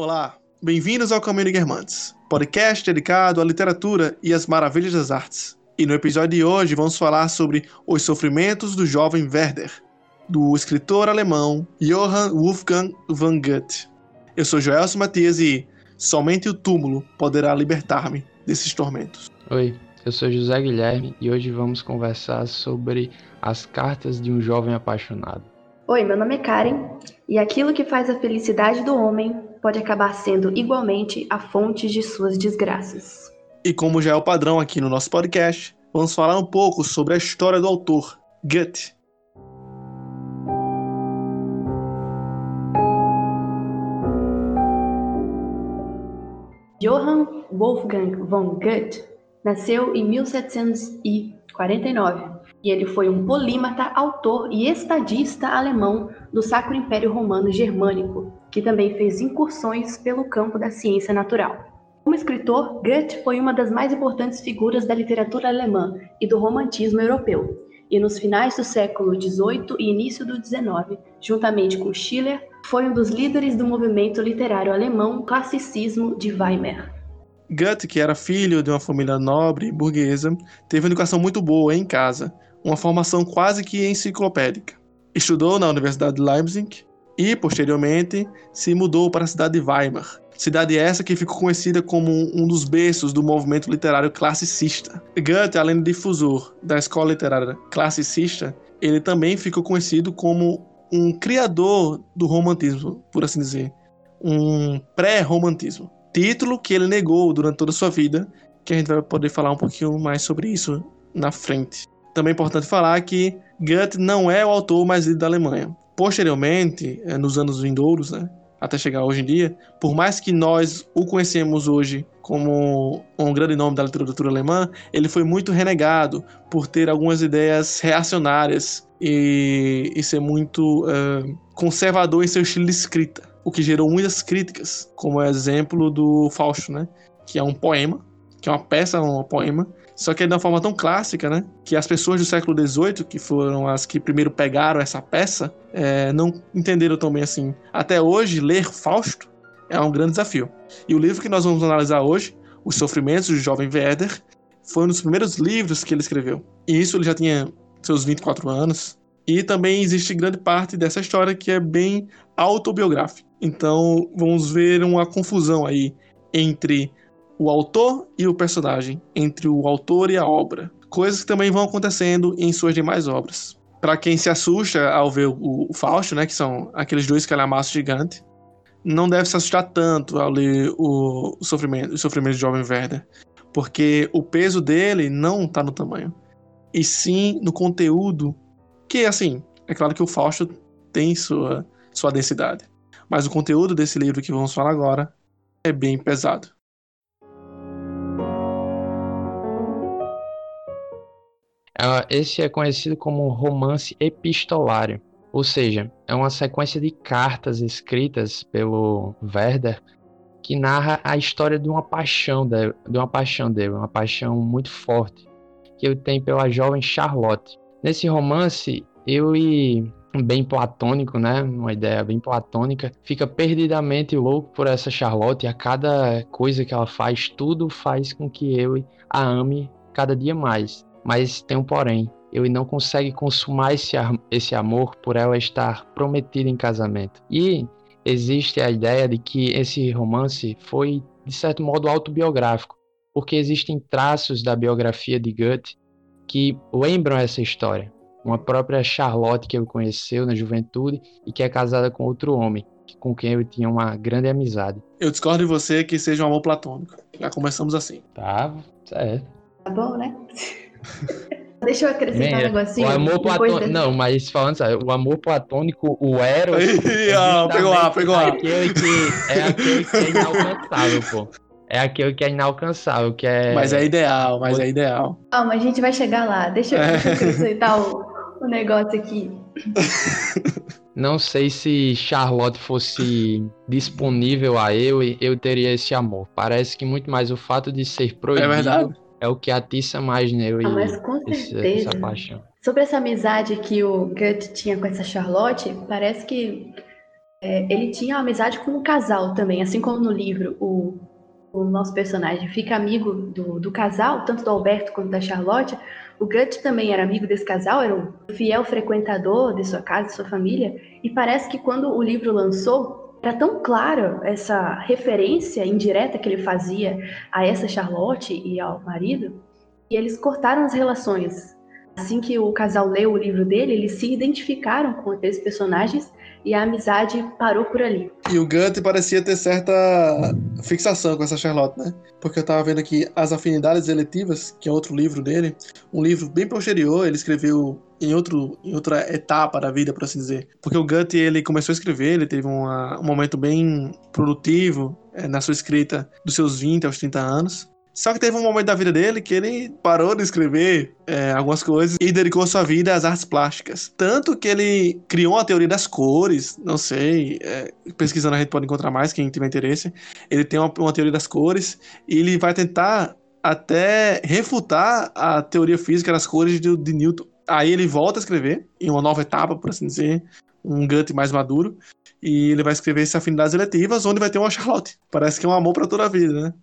Olá, bem-vindos ao Caminho de Guermantes, podcast dedicado à literatura e às maravilhas das artes. E no episódio de hoje vamos falar sobre os sofrimentos do jovem Werder, do escritor alemão Johann Wolfgang von Goethe. Eu sou Joelson Matias e somente o túmulo poderá libertar-me desses tormentos. Oi, eu sou José Guilherme e hoje vamos conversar sobre as cartas de um jovem apaixonado. Oi, meu nome é Karen e aquilo que faz a felicidade do homem pode acabar sendo igualmente a fonte de suas desgraças. E como já é o padrão aqui no nosso podcast, vamos falar um pouco sobre a história do autor, Goethe. Johann Wolfgang von Goethe nasceu em 1749 e ele foi um polímata, autor e estadista alemão do Sacro Império Romano Germânico, que também fez incursões pelo campo da ciência natural. Como escritor, Goethe foi uma das mais importantes figuras da literatura alemã e do romantismo europeu, e nos finais do século XVIII e início do XIX, juntamente com Schiller, foi um dos líderes do movimento literário alemão classicismo de Weimar. Goethe, que era filho de uma família nobre e burguesa, teve uma educação muito boa em casa, uma formação quase que enciclopédica. Estudou na Universidade de Leipzig e, posteriormente, se mudou para a cidade de Weimar, cidade essa que ficou conhecida como um dos berços do movimento literário classicista. Goethe, além de difusor da escola literária classicista, ele também ficou conhecido como um criador do romantismo, por assim dizer, um pré-romantismo. Título que ele negou durante toda a sua vida, que a gente vai poder falar um pouquinho mais sobre isso na frente. Também é importante falar que Goethe não é o autor mais lido da Alemanha. Posteriormente, eh, nos anos vindouros, né, até chegar hoje em dia, por mais que nós o conhecemos hoje como um grande nome da literatura alemã, ele foi muito renegado por ter algumas ideias reacionárias e, e ser muito uh, conservador em seu estilo de escrita, o que gerou muitas críticas, como o exemplo do Fausto, né, que é um poema, que é uma peça, um poema, só que é de uma forma tão clássica, né? Que as pessoas do século XVIII, que foram as que primeiro pegaram essa peça, é, não entenderam tão bem assim. Até hoje, ler Fausto é um grande desafio. E o livro que nós vamos analisar hoje, Os Sofrimentos do Jovem Werder, foi um dos primeiros livros que ele escreveu. E isso ele já tinha seus 24 anos. E também existe grande parte dessa história que é bem autobiográfica. Então vamos ver uma confusão aí entre o autor e o personagem, entre o autor e a obra. Coisas que também vão acontecendo em suas demais obras. Para quem se assusta ao ver o, Fausto, né, que são aqueles dois calhamaços gigantes, não deve se assustar tanto ao ler o, sofrimento, o sofrimento de Jovem Werder, porque o peso dele não está no tamanho, e sim no conteúdo, que assim, é claro que o Fausto tem sua, sua densidade, mas o conteúdo desse livro que vamos falar agora é bem pesado. Esse é conhecido como romance epistolário, ou seja, é uma sequência de cartas escritas pelo Werder que narra a história de uma paixão dele, de uma paixão dele, uma paixão muito forte que ele tem pela jovem Charlotte. Nesse romance, ele bem platônico, né? Uma ideia bem platônica, fica perdidamente louco por essa Charlotte e a cada coisa que ela faz, tudo faz com que ele a ame cada dia mais. Mas tem um porém. Ele não consegue consumar esse, esse amor por ela estar prometida em casamento. E existe a ideia de que esse romance foi, de certo modo, autobiográfico, porque existem traços da biografia de Goethe que lembram essa história. Uma própria Charlotte que ele conheceu na juventude e que é casada com outro homem, com quem ele tinha uma grande amizade. Eu discordo de você que seja um amor platônico. Já começamos assim. Tá, certo. Tá bom, né? Deixa eu acrescentar um negocinho. O amor platônico. Não, mas falando sério, o amor platônico, o Eros. é ah, pegou lá, pegou lá. Aquele que, é aquele que é inalcançável, pô. É aquele que é inalcançável, que é. Mas é ideal, mas é ideal. Ah, mas a gente vai chegar lá. Deixa, eu, deixa eu acrescentar o, o negócio aqui. Não sei se Charlotte fosse disponível a eu, eu teria esse amor. Parece que muito mais o fato de ser proibido. É verdade é o que atiça mais nele ah, mas com certeza. essa paixão. Sobre essa amizade que o Goethe tinha com essa Charlotte, parece que é, ele tinha amizade com o casal também, assim como no livro o, o nosso personagem fica amigo do, do casal, tanto do Alberto quanto da Charlotte, o Gut também era amigo desse casal, era um fiel frequentador de sua casa, de sua família, e parece que quando o livro lançou, era tão clara essa referência indireta que ele fazia a essa Charlotte e ao marido, e eles cortaram as relações. Assim que o casal leu o livro dele, eles se identificaram com aqueles personagens e a amizade parou por ali. E o Gunt parecia ter certa fixação com essa Charlotte, né? Porque eu tava vendo aqui As Afinidades Eletivas, que é outro livro dele, um livro bem posterior, ele escreveu em, outro, em outra etapa da vida, por assim dizer. Porque o Gunt, ele começou a escrever, ele teve uma, um momento bem produtivo é, na sua escrita dos seus 20 aos 30 anos. Só que teve um momento da vida dele que ele parou de escrever é, algumas coisas e dedicou sua vida às artes plásticas. Tanto que ele criou a teoria das cores, não sei, é, pesquisando a gente pode encontrar mais, quem tiver interesse. Ele tem uma, uma teoria das cores e ele vai tentar até refutar a teoria física das cores de, de Newton. Aí ele volta a escrever, em uma nova etapa, por assim dizer, um Gut mais maduro, e ele vai escrever essas afinidades eletivas, onde vai ter uma Charlotte. Parece que é um amor para toda a vida, né?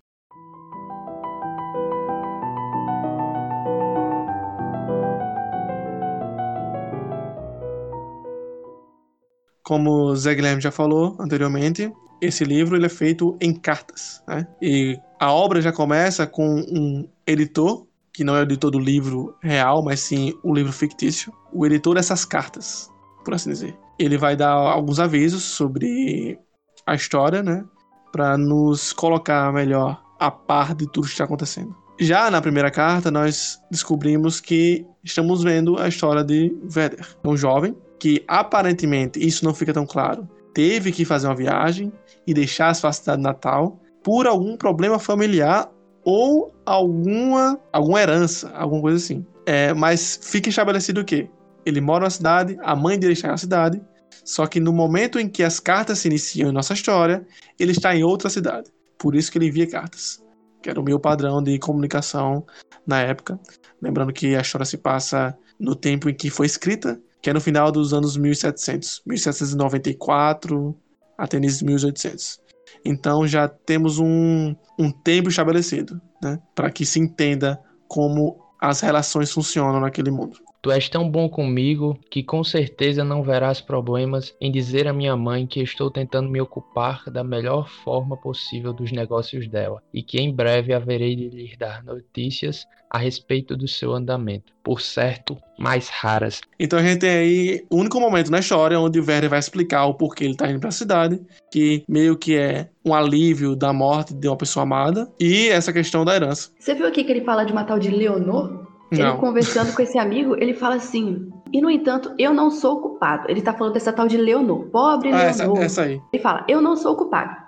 Como Zé Guilherme já falou anteriormente, esse livro ele é feito em cartas. Né? E a obra já começa com um editor, que não é o editor do livro real, mas sim o livro fictício, o editor dessas cartas, por assim dizer. Ele vai dar alguns avisos sobre a história, né? Para nos colocar melhor a par de tudo que está acontecendo. Já na primeira carta, nós descobrimos que estamos vendo a história de Vedder, um jovem que aparentemente isso não fica tão claro, teve que fazer uma viagem e deixar a sua cidade natal por algum problema familiar ou alguma, alguma herança, alguma coisa assim. É, mas fica estabelecido o quê? Ele mora na cidade, a mãe dele está na cidade, só que no momento em que as cartas se iniciam em nossa história, ele está em outra cidade. Por isso que ele envia cartas, que era o meu padrão de comunicação na época. Lembrando que a história se passa no tempo em que foi escrita, que é no final dos anos 1700, 1794 até início de 1800. Então já temos um, um tempo estabelecido, né, para que se entenda como as relações funcionam naquele mundo. Tu és tão bom comigo que com certeza não verás problemas em dizer à minha mãe que estou tentando me ocupar da melhor forma possível dos negócios dela e que em breve haverei de lhe dar notícias a respeito do seu andamento, por certo, mais raras. Então a gente tem aí o único momento na história onde o Werner vai explicar o porquê ele está indo para a cidade, que meio que é um alívio da morte de uma pessoa amada e essa questão da herança. Você viu aqui que ele fala de uma tal de Leonor? Ele conversando com esse amigo, ele fala assim: e no entanto, eu não sou culpado. Ele tá falando dessa tal de Leonor, pobre ah, Leonor. Essa, essa aí. Ele fala: eu não sou culpado.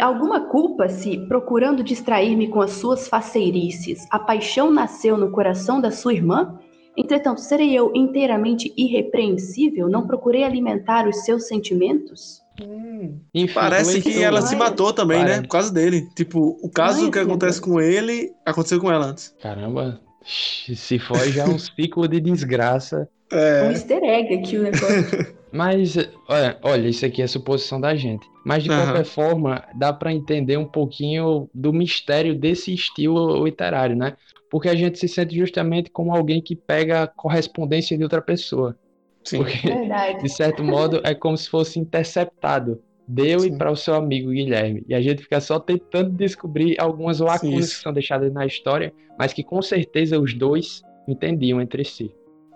Alguma culpa se, procurando distrair-me com as suas faceirices, a paixão nasceu no coração da sua irmã? Entretanto, serei eu inteiramente irrepreensível? Não procurei alimentar os seus sentimentos? Hum, Parece que ela se matou também, né? Por causa dele. Tipo, o caso que acontece com ele aconteceu com ela antes. Caramba, se for já um ciclo de desgraça. É. Um easter egg aqui o negócio. Mas, olha, olha, isso aqui é suposição da gente. Mas de uhum. qualquer forma, dá para entender um pouquinho do mistério desse estilo literário, né? Porque a gente se sente justamente como alguém que pega a correspondência de outra pessoa. Sim. Porque, Verdade. de certo modo, é como se fosse interceptado deu e para o seu amigo Guilherme. E a gente fica só tentando descobrir algumas lacunas Sim, que são deixadas na história, mas que com certeza os dois entendiam entre si.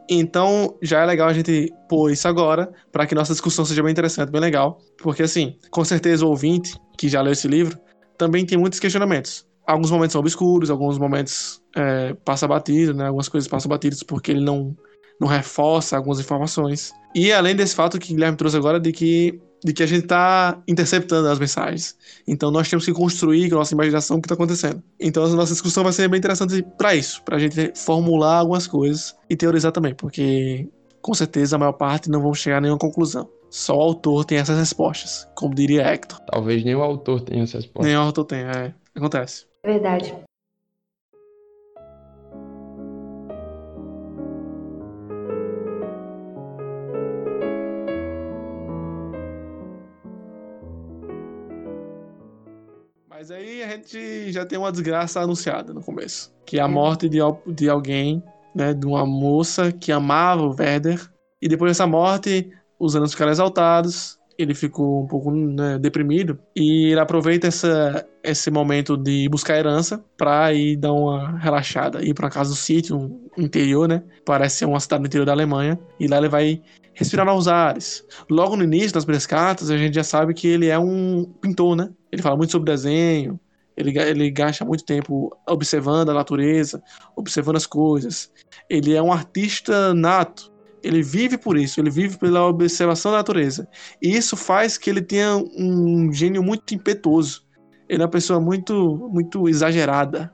Então, já é legal a gente pôr isso agora, para que nossa discussão seja bem interessante, bem legal. Porque, assim, com certeza o ouvinte que já leu esse livro também tem muitos questionamentos. Alguns momentos são obscuros, alguns momentos é, passa batido, né? Algumas coisas passam batidas porque ele não, não reforça algumas informações. E além desse fato que o Guilherme trouxe agora de que de que a gente está interceptando as mensagens. Então nós temos que construir com a nossa imaginação o que está acontecendo. Então a nossa discussão vai ser bem interessante para isso, para a gente formular algumas coisas e teorizar também, porque com certeza a maior parte não vão chegar a nenhuma conclusão. Só o autor tem essas respostas, como diria Hector. Talvez nem o autor tenha essas respostas. Nem o autor tenha, é. Acontece. Verdade. Gente já tem uma desgraça anunciada no começo. Que é a morte de, de alguém, né? De uma moça que amava o Werder. E depois dessa morte, os anos ficaram exaltados ele ficou um pouco né, deprimido e ele aproveita essa, esse momento de buscar herança para ir dar uma relaxada, ir para casa do sítio, um interior, né? Parece ser uma cidade no interior da Alemanha e lá ele vai respirar novos ares. Logo no início das primeiras cartas, a gente já sabe que ele é um pintor, né? Ele fala muito sobre desenho, ele, ele gasta muito tempo observando a natureza, observando as coisas. Ele é um artista nato ele vive por isso, ele vive pela observação da natureza. E isso faz que ele tenha um gênio muito impetuoso. Ele é uma pessoa muito, muito exagerada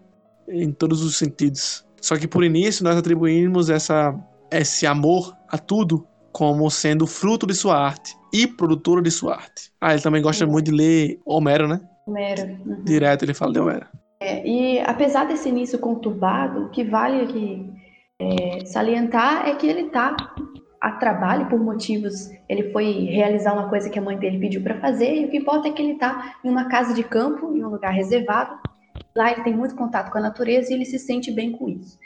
em todos os sentidos. Só que por início nós atribuímos essa, esse amor a tudo como sendo fruto de sua arte e produtora de sua arte. Ah, ele também gosta muito de ler Homero, né? Homero. Uhum. Direto ele fala de Homero. É, e apesar desse início conturbado, o que vale aqui é, salientar é que ele está a trabalho por motivos. Ele foi realizar uma coisa que a mãe dele pediu para fazer, e o que importa é que ele está em uma casa de campo, em um lugar reservado. Lá ele tem muito contato com a natureza e ele se sente bem com isso.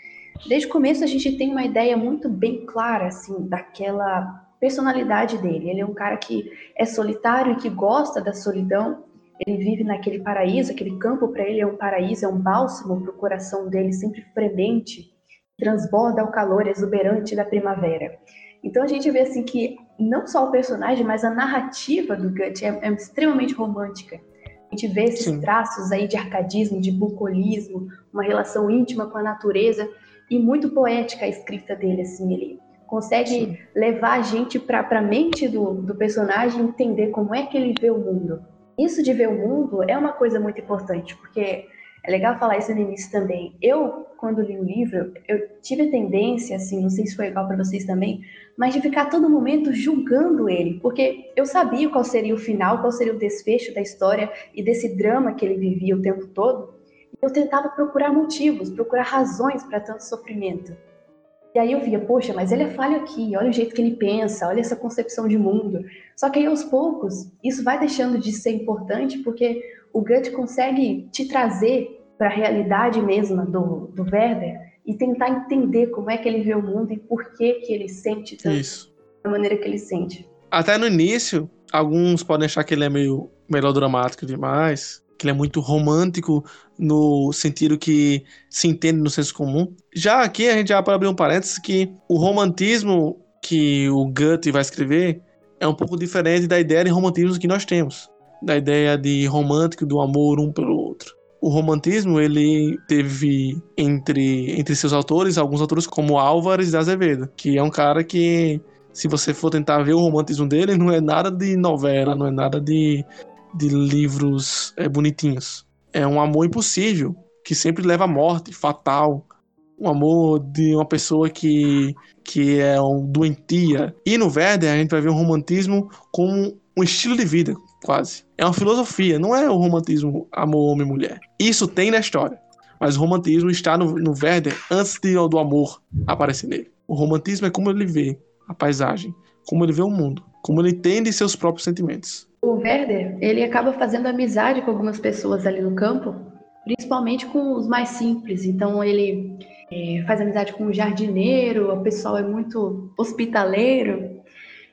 Desde o começo a gente tem uma ideia muito bem clara assim daquela personalidade dele. Ele é um cara que é solitário e que gosta da solidão. Ele vive naquele paraíso, aquele campo para ele é um paraíso, é um bálsamo para o coração dele, sempre fremente transborda o calor exuberante da primavera. Então a gente vê assim que não só o personagem, mas a narrativa do Gut é, é extremamente romântica. A gente vê esses Sim. traços aí de arcadismo, de bucolismo, uma relação íntima com a natureza e muito poética a escrita dele, assim, ele consegue Sim. levar a gente para a mente do, do personagem entender como é que ele vê o mundo. Isso de ver o mundo é uma coisa muito importante, porque é legal falar isso no início também. Eu, quando li o livro, eu tive a tendência, assim, não sei se foi igual para vocês também, mas de ficar todo momento julgando ele, porque eu sabia qual seria o final, qual seria o desfecho da história e desse drama que ele vivia o tempo todo. Eu tentava procurar motivos, procurar razões para tanto sofrimento. E aí eu via, poxa, mas ele é falho aqui, olha o jeito que ele pensa, olha essa concepção de mundo. Só que aí aos poucos, isso vai deixando de ser importante porque o Goethe consegue te trazer para a realidade mesma do, do Werder e tentar entender como é que ele vê o mundo e por que que ele sente tanto Isso. da maneira que ele sente. Até no início, alguns podem achar que ele é meio melodramático demais, que ele é muito romântico no sentido que se entende no senso comum. Já aqui a gente já pode abrir um parênteses que o romantismo que o Goethe vai escrever é um pouco diferente da ideia de romantismo que nós temos da ideia de romântico do amor um pelo outro. O romantismo ele teve entre, entre seus autores alguns autores como Álvares de Azevedo, que é um cara que se você for tentar ver o romantismo dele não é nada de novela, não é nada de, de livros é, bonitinhos. É um amor impossível que sempre leva à morte, fatal, um amor de uma pessoa que, que é um doentia. E no Werder a gente vai ver um romantismo como um estilo de vida, quase. É uma filosofia, não é o romantismo amor homem-mulher. Isso tem na história, mas o romantismo está no, no Werder antes de, do amor aparecer nele. O romantismo é como ele vê a paisagem, como ele vê o mundo, como ele entende seus próprios sentimentos. O Werder, ele acaba fazendo amizade com algumas pessoas ali no campo, principalmente com os mais simples. Então ele é, faz amizade com o jardineiro, o pessoal é muito hospitaleiro.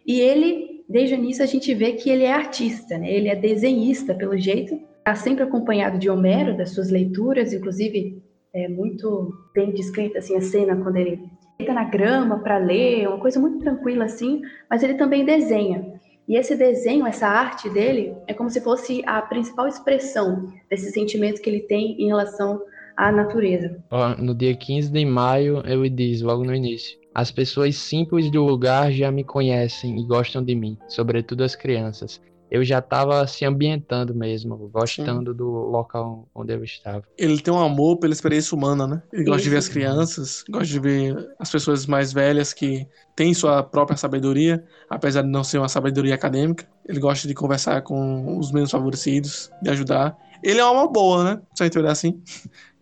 E ele desde o início a gente vê que ele é artista, né? ele é desenhista, pelo jeito, está sempre acompanhado de Homero, das suas leituras, inclusive é muito bem descrita assim, a cena quando ele deita na grama para ler, uma coisa muito tranquila assim, mas ele também desenha. E esse desenho, essa arte dele, é como se fosse a principal expressão desse sentimento que ele tem em relação à natureza. no dia 15 de maio, ele diz, logo no início: as pessoas simples do lugar já me conhecem e gostam de mim, sobretudo as crianças. Eu já estava se ambientando mesmo, gostando Sim. do local onde eu estava. Ele tem um amor pela experiência humana, né? Ele gosta Isso. de ver as crianças, gosta de ver as pessoas mais velhas que têm sua própria sabedoria, apesar de não ser uma sabedoria acadêmica. Ele gosta de conversar com os menos favorecidos, de ajudar. Ele é uma boa, né? Se a gente olhar assim.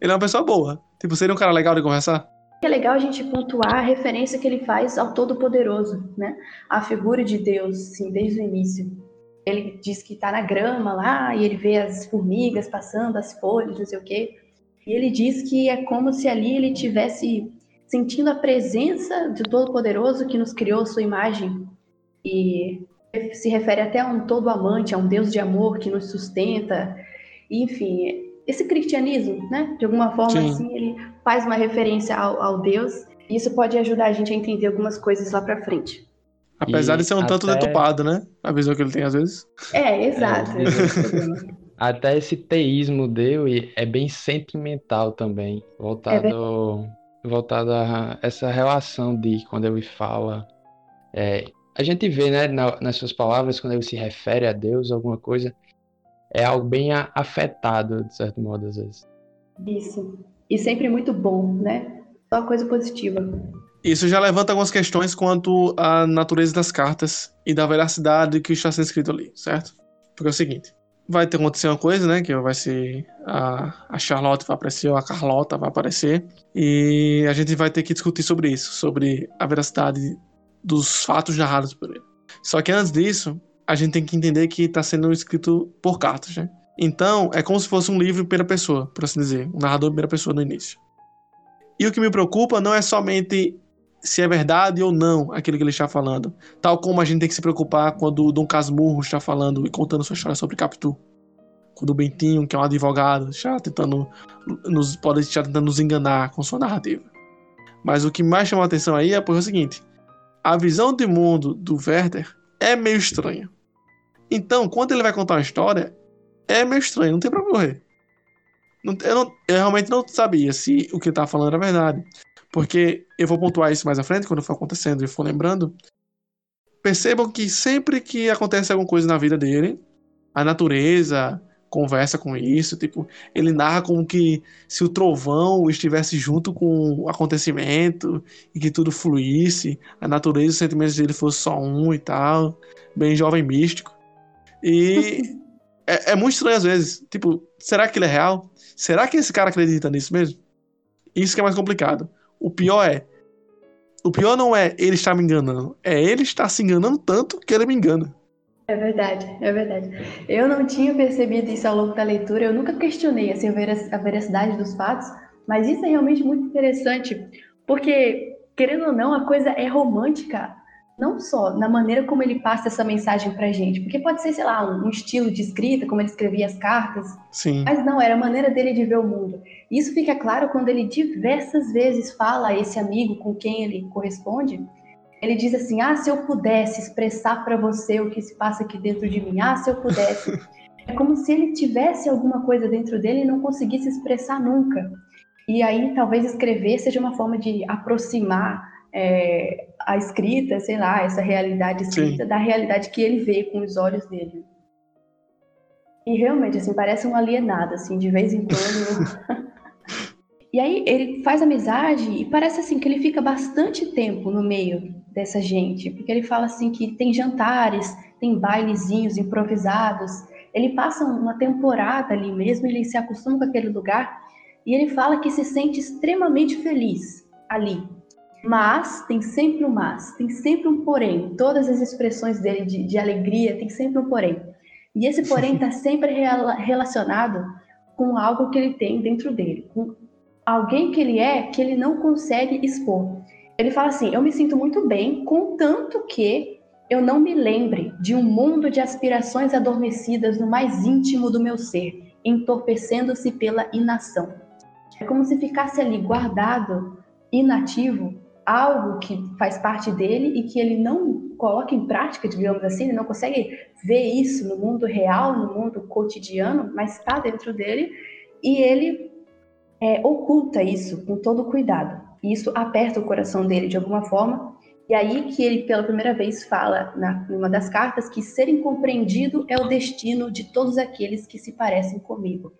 Ele é uma pessoa boa. Tipo, seria um cara legal de conversar? É legal a gente pontuar a referência que ele faz ao Todo-Poderoso, né? A figura de Deus, sim, desde o início. Ele diz que está na grama lá e ele vê as formigas passando, as folhas, não sei o quê. E ele diz que é como se ali ele tivesse sentindo a presença do Todo-Poderoso que nos criou sua imagem e se refere até a um todo amante, a um Deus de amor que nos sustenta. E, enfim, esse cristianismo, né? De alguma forma, Sim. assim, ele faz uma referência ao, ao Deus. E isso pode ajudar a gente a entender algumas coisas lá para frente. Apesar e de ser um até... tanto detupado, né? A visão que ele tem às vezes. É, exato. É. até esse teísmo dele é bem sentimental também, voltado, é voltado a essa relação de quando ele fala. É, a gente vê, né, na, nas suas palavras, quando ele se refere a Deus, alguma coisa, é algo bem afetado, de certo modo, às vezes. Isso. E sempre muito bom, né? Só coisa positiva. Isso já levanta algumas questões quanto à natureza das cartas e da veracidade que está sendo escrito ali, certo? Porque é o seguinte, vai ter acontecer uma coisa, né, que vai ser a, a Charlotte vai aparecer, ou a Carlota vai aparecer, e a gente vai ter que discutir sobre isso, sobre a veracidade dos fatos narrados por ele. Só que antes disso, a gente tem que entender que está sendo escrito por cartas, né? Então, é como se fosse um livro em primeira pessoa, por assim dizer, um narrador em primeira pessoa no início. E o que me preocupa não é somente se é verdade ou não aquilo que ele está falando. Tal como a gente tem que se preocupar quando o Dom Casmurro está falando e contando sua história sobre Capitu. Quando o Bentinho, que é um advogado, está tentando nos, pode estar tentando nos enganar com sua narrativa. Mas o que mais chama a atenção aí é, o seguinte: a visão de mundo do Werther é meio estranha. Então, quando ele vai contar uma história, é meio estranho, não tem pra morrer. Eu, eu realmente não sabia se o que ele estava falando era verdade. Porque eu vou pontuar isso mais à frente, quando for acontecendo e for lembrando. Percebam que sempre que acontece alguma coisa na vida dele, a natureza conversa com isso, tipo, ele narra como que se o trovão estivesse junto com o acontecimento e que tudo fluísse, a natureza e os sentimentos dele fossem só um e tal, bem jovem místico. E é, é muito estranho às vezes, tipo, será que ele é real? Será que esse cara acredita nisso mesmo? Isso que é mais complicado. O pior é. O pior não é ele estar me enganando, é ele estar se enganando tanto que ele me engana. É verdade, é verdade. Eu não tinha percebido isso ao longo da leitura, eu nunca questionei assim, a veracidade dos fatos, mas isso é realmente muito interessante, porque, querendo ou não, a coisa é romântica não só na maneira como ele passa essa mensagem pra gente, porque pode ser, sei lá, um, estilo de escrita, como ele escrevia as cartas, Sim. mas não, era a maneira dele de ver o mundo. Isso fica claro quando ele diversas vezes fala a esse amigo com quem ele corresponde, ele diz assim: "Ah, se eu pudesse expressar para você o que se passa aqui dentro de mim, ah, se eu pudesse". é como se ele tivesse alguma coisa dentro dele e não conseguisse expressar nunca. E aí talvez escrever seja uma forma de aproximar é, a escrita, sei lá, essa realidade escrita Sim. da realidade que ele vê com os olhos dele. E realmente, assim, parece um alienado, assim, de vez em quando. e aí ele faz amizade e parece assim que ele fica bastante tempo no meio dessa gente, porque ele fala assim que tem jantares, tem bailezinhos improvisados. Ele passa uma temporada ali mesmo, ele se acostuma com aquele lugar e ele fala que se sente extremamente feliz ali, mas tem sempre um mas, tem sempre um porém. Todas as expressões dele de, de alegria tem sempre um porém. E esse porém está sempre relacionado com algo que ele tem dentro dele, com alguém que ele é que ele não consegue expor. Ele fala assim: Eu me sinto muito bem, contanto que eu não me lembre de um mundo de aspirações adormecidas no mais íntimo do meu ser, entorpecendo-se pela inação. É como se ficasse ali guardado, inativo, algo que faz parte dele e que ele não coloca em prática, digamos assim, ele não consegue ver isso no mundo real, no mundo cotidiano, mas está dentro dele e ele é, oculta isso com todo cuidado. E isso aperta o coração dele de alguma forma. E aí que ele pela primeira vez fala na uma das cartas que ser incompreendido é o destino de todos aqueles que se parecem comigo.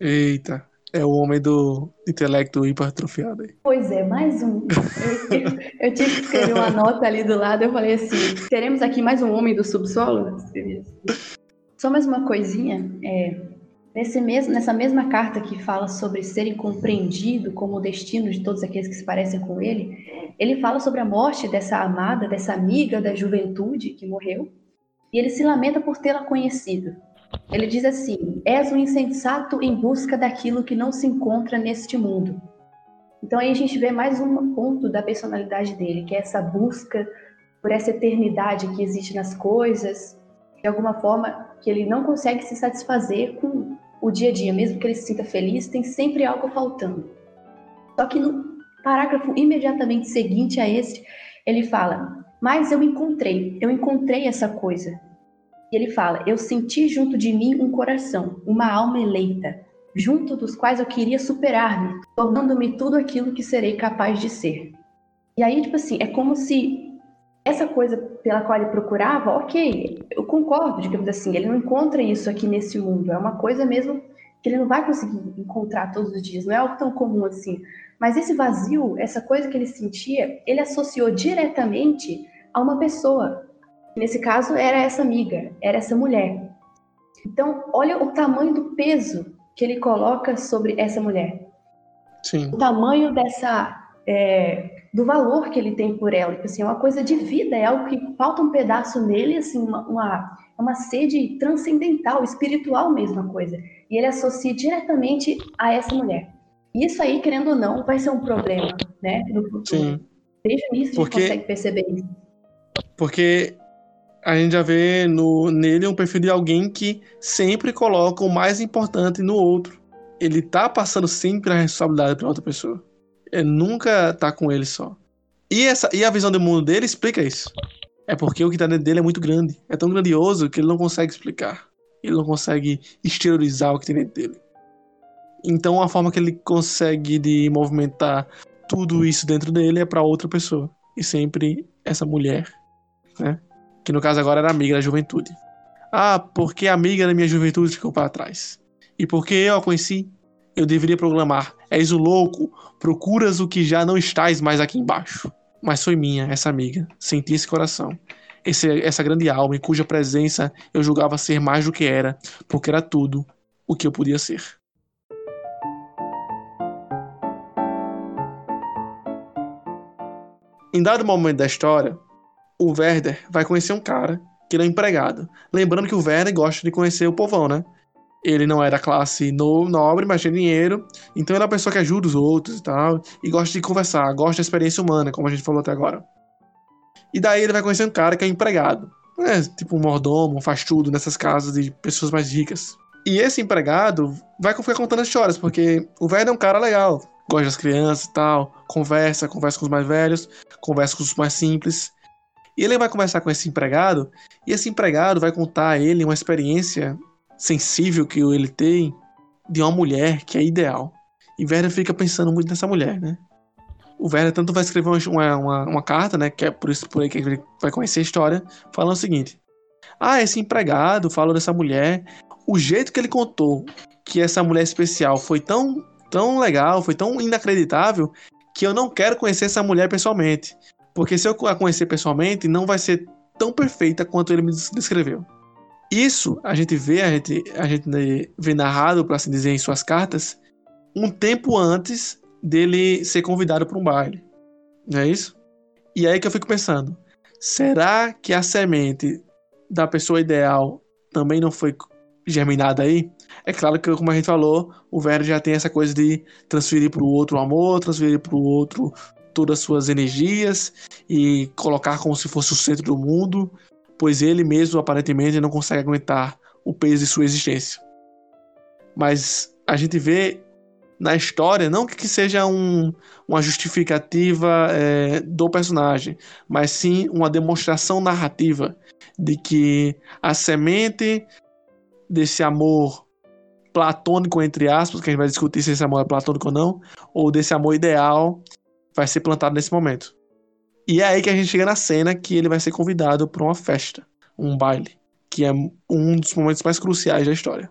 Eita, é o homem do intelecto hipertrofiado aí. Pois é, mais um. Eu, eu, tive que escrever uma nota ali do lado, eu falei assim, teremos aqui mais um homem do subsolo? Só mais uma coisinha, é, nesse mesmo, nessa mesma carta que fala sobre ser incompreendido como o destino de todos aqueles que se parecem com ele, ele fala sobre a morte dessa amada, dessa amiga da juventude que morreu, e ele se lamenta por tê-la conhecido. Ele diz assim: És um insensato em busca daquilo que não se encontra neste mundo. Então aí a gente vê mais um ponto da personalidade dele, que é essa busca por essa eternidade que existe nas coisas, de alguma forma que ele não consegue se satisfazer com o dia a dia, mesmo que ele se sinta feliz, tem sempre algo faltando. Só que no parágrafo imediatamente seguinte a esse, ele fala: Mas eu encontrei, eu encontrei essa coisa. E ele fala: Eu senti junto de mim um coração, uma alma eleita, junto dos quais eu queria superar-me, tornando-me tudo aquilo que serei capaz de ser. E aí, tipo assim, é como se essa coisa pela qual ele procurava, ok, eu concordo, digamos assim, ele não encontra isso aqui nesse mundo, é uma coisa mesmo que ele não vai conseguir encontrar todos os dias, não é algo tão comum assim. Mas esse vazio, essa coisa que ele sentia, ele associou diretamente a uma pessoa. Nesse caso, era essa amiga, era essa mulher. Então, olha o tamanho do peso que ele coloca sobre essa mulher. Sim. O tamanho dessa. É, do valor que ele tem por ela. Tipo assim, é uma coisa de vida, é algo que falta um pedaço nele, assim, uma, uma, uma sede transcendental, espiritual mesmo a coisa. E ele associa diretamente a essa mulher. Isso aí, querendo ou não, vai ser um problema, né, no futuro. Sim. Desde o início Porque... a gente consegue perceber isso. Porque a gente já vê no, nele um perfil de alguém que sempre coloca o mais importante no outro. Ele tá passando sempre a responsabilidade para outra pessoa. Ele nunca tá com ele só. E, essa, e a visão do mundo dele explica isso. É porque o que tá dentro dele é muito grande. É tão grandioso que ele não consegue explicar. Ele não consegue exteriorizar o que tem dentro dele. Então a forma que ele consegue de movimentar tudo isso dentro dele é para outra pessoa. E sempre essa mulher, né? Que no caso agora era amiga da juventude. Ah, porque a amiga da minha juventude ficou para trás. E porque eu a conheci, eu deveria proclamar: És o louco, procuras o que já não estás mais aqui embaixo. Mas foi minha, essa amiga, senti esse coração. Esse, essa grande alma em cuja presença eu julgava ser mais do que era, porque era tudo o que eu podia ser. Em dado momento da história, o Werder vai conhecer um cara que ele é um empregado. Lembrando que o Werder gosta de conhecer o povão, né? Ele não é da classe no, nobre, mas tem dinheiro. Então ele é uma pessoa que ajuda os outros e tal. E gosta de conversar, gosta da experiência humana, como a gente falou até agora. E daí ele vai conhecer um cara que é empregado. É, tipo um mordomo, faz tudo nessas casas de pessoas mais ricas. E esse empregado vai ficar contando histórias, porque o velho é um cara legal. Gosta das crianças e tal. Conversa, conversa com os mais velhos, conversa com os mais simples. E ele vai conversar com esse empregado, e esse empregado vai contar a ele uma experiência sensível que ele tem de uma mulher que é ideal. E Werner fica pensando muito nessa mulher, né? O Werner tanto vai escrever uma, uma, uma, carta, né? Que é por isso por aí que ele vai conhecer a história, falando o seguinte: Ah, esse empregado falou dessa mulher. O jeito que ele contou que essa mulher especial foi tão, tão legal, foi tão inacreditável, que eu não quero conhecer essa mulher pessoalmente. Porque se eu a conhecer pessoalmente, não vai ser tão perfeita quanto ele me descreveu. Isso a gente vê, a gente, a gente vê narrado, por assim dizer, em suas cartas, um tempo antes dele ser convidado para um baile. Não é isso? E aí que eu fico pensando, será que a semente da pessoa ideal também não foi germinada aí? É claro que, como a gente falou, o Vero já tem essa coisa de transferir para o outro o amor, transferir para o outro todas as suas energias e colocar como se fosse o centro do mundo pois ele mesmo aparentemente não consegue aguentar o peso de sua existência. Mas a gente vê na história, não que seja um, uma justificativa é, do personagem, mas sim uma demonstração narrativa de que a semente desse amor platônico, entre aspas, que a gente vai discutir se esse amor é platônico ou não, ou desse amor ideal, vai ser plantado nesse momento. E é aí que a gente chega na cena que ele vai ser convidado para uma festa, um baile, que é um dos momentos mais cruciais da história.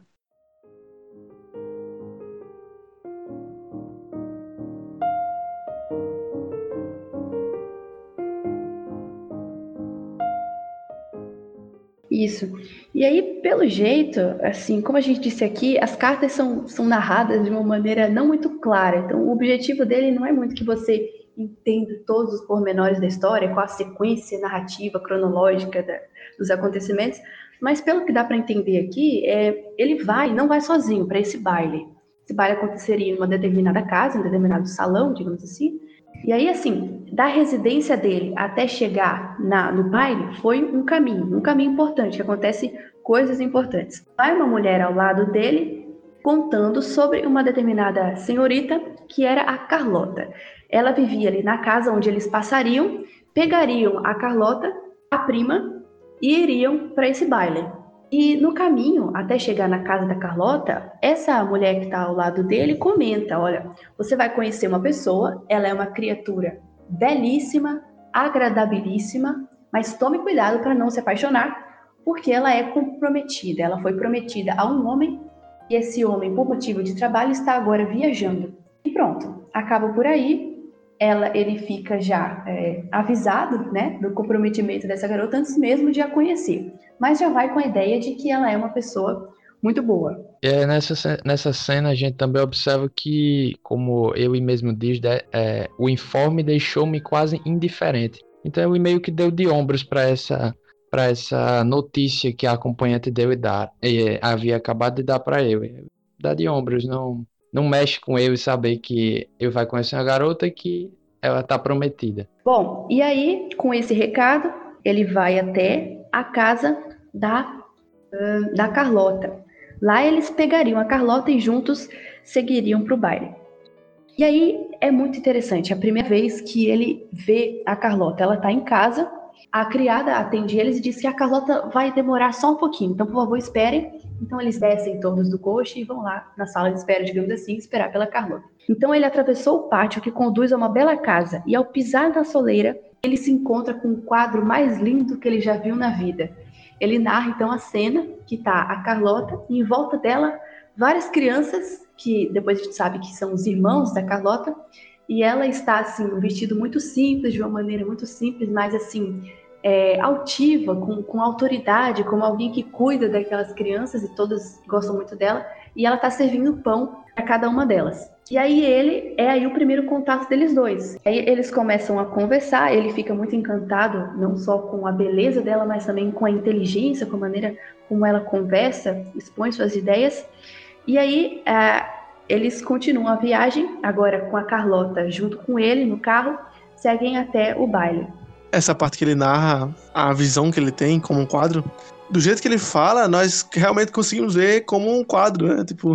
Isso. E aí, pelo jeito, assim, como a gente disse aqui, as cartas são, são narradas de uma maneira não muito clara. Então, o objetivo dele não é muito que você entendo todos os pormenores da história, qual a sequência narrativa, cronológica da, dos acontecimentos, mas pelo que dá para entender aqui, é, ele vai, não vai sozinho para esse baile. Esse baile aconteceria em uma determinada casa, em um determinado salão, digamos assim. E aí, assim, da residência dele até chegar na, no baile foi um caminho, um caminho importante, que acontece coisas importantes. Vai uma mulher ao lado dele contando sobre uma determinada senhorita que era a Carlota. Ela vivia ali na casa onde eles passariam, pegariam a Carlota, a prima, e iriam para esse baile. E no caminho, até chegar na casa da Carlota, essa mulher que está ao lado dele comenta: Olha, você vai conhecer uma pessoa, ela é uma criatura belíssima, agradabilíssima, mas tome cuidado para não se apaixonar, porque ela é comprometida. Ela foi prometida a um homem e esse homem, por motivo de trabalho, está agora viajando. E pronto, acaba por aí. Ela, ele fica já é, avisado, né, do comprometimento dessa garota antes mesmo de a conhecer, mas já vai com a ideia de que ela é uma pessoa muito boa. É, nessa, nessa cena a gente também observa que, como eu mesmo diz, né, é, o informe deixou-me quase indiferente. Então ele meio que deu de ombros para essa para essa notícia que a acompanhante deu e, dar, e havia acabado de dar para eu. Dá de ombros, não não mexe com eu e saber que eu vai conhecer uma garota que ela tá prometida. Bom, e aí, com esse recado, ele vai até a casa da, uh, da Carlota. Lá eles pegariam a Carlota e juntos seguiriam para o baile. E aí é muito interessante, é a primeira vez que ele vê a Carlota. Ela está em casa, a criada atende eles e diz que a Carlota vai demorar só um pouquinho, então por favor esperem. Então eles descem todos do coche e vão lá na sala de espera, digamos assim, esperar pela Carlota. Então ele atravessou o pátio que conduz a uma bela casa e ao pisar na soleira, ele se encontra com o quadro mais lindo que ele já viu na vida. Ele narra então a cena que está a Carlota e em volta dela várias crianças que depois a gente sabe que são os irmãos da Carlota e ela está assim um vestido muito simples de uma maneira muito simples mas assim é, altiva, com, com autoridade, como alguém que cuida daquelas crianças e todas gostam muito dela, e ela está servindo pão a cada uma delas. E aí ele é aí o primeiro contato deles dois. Aí eles começam a conversar, ele fica muito encantado não só com a beleza dela, mas também com a inteligência, com a maneira como ela conversa, expõe suas ideias. E aí é, eles continuam a viagem, agora com a Carlota junto com ele no carro, seguem até o baile essa parte que ele narra, a visão que ele tem como um quadro, do jeito que ele fala, nós realmente conseguimos ver como um quadro, né? Tipo,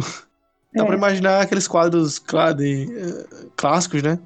é. dá pra imaginar aqueles quadros claro, de, uh, clássicos, né?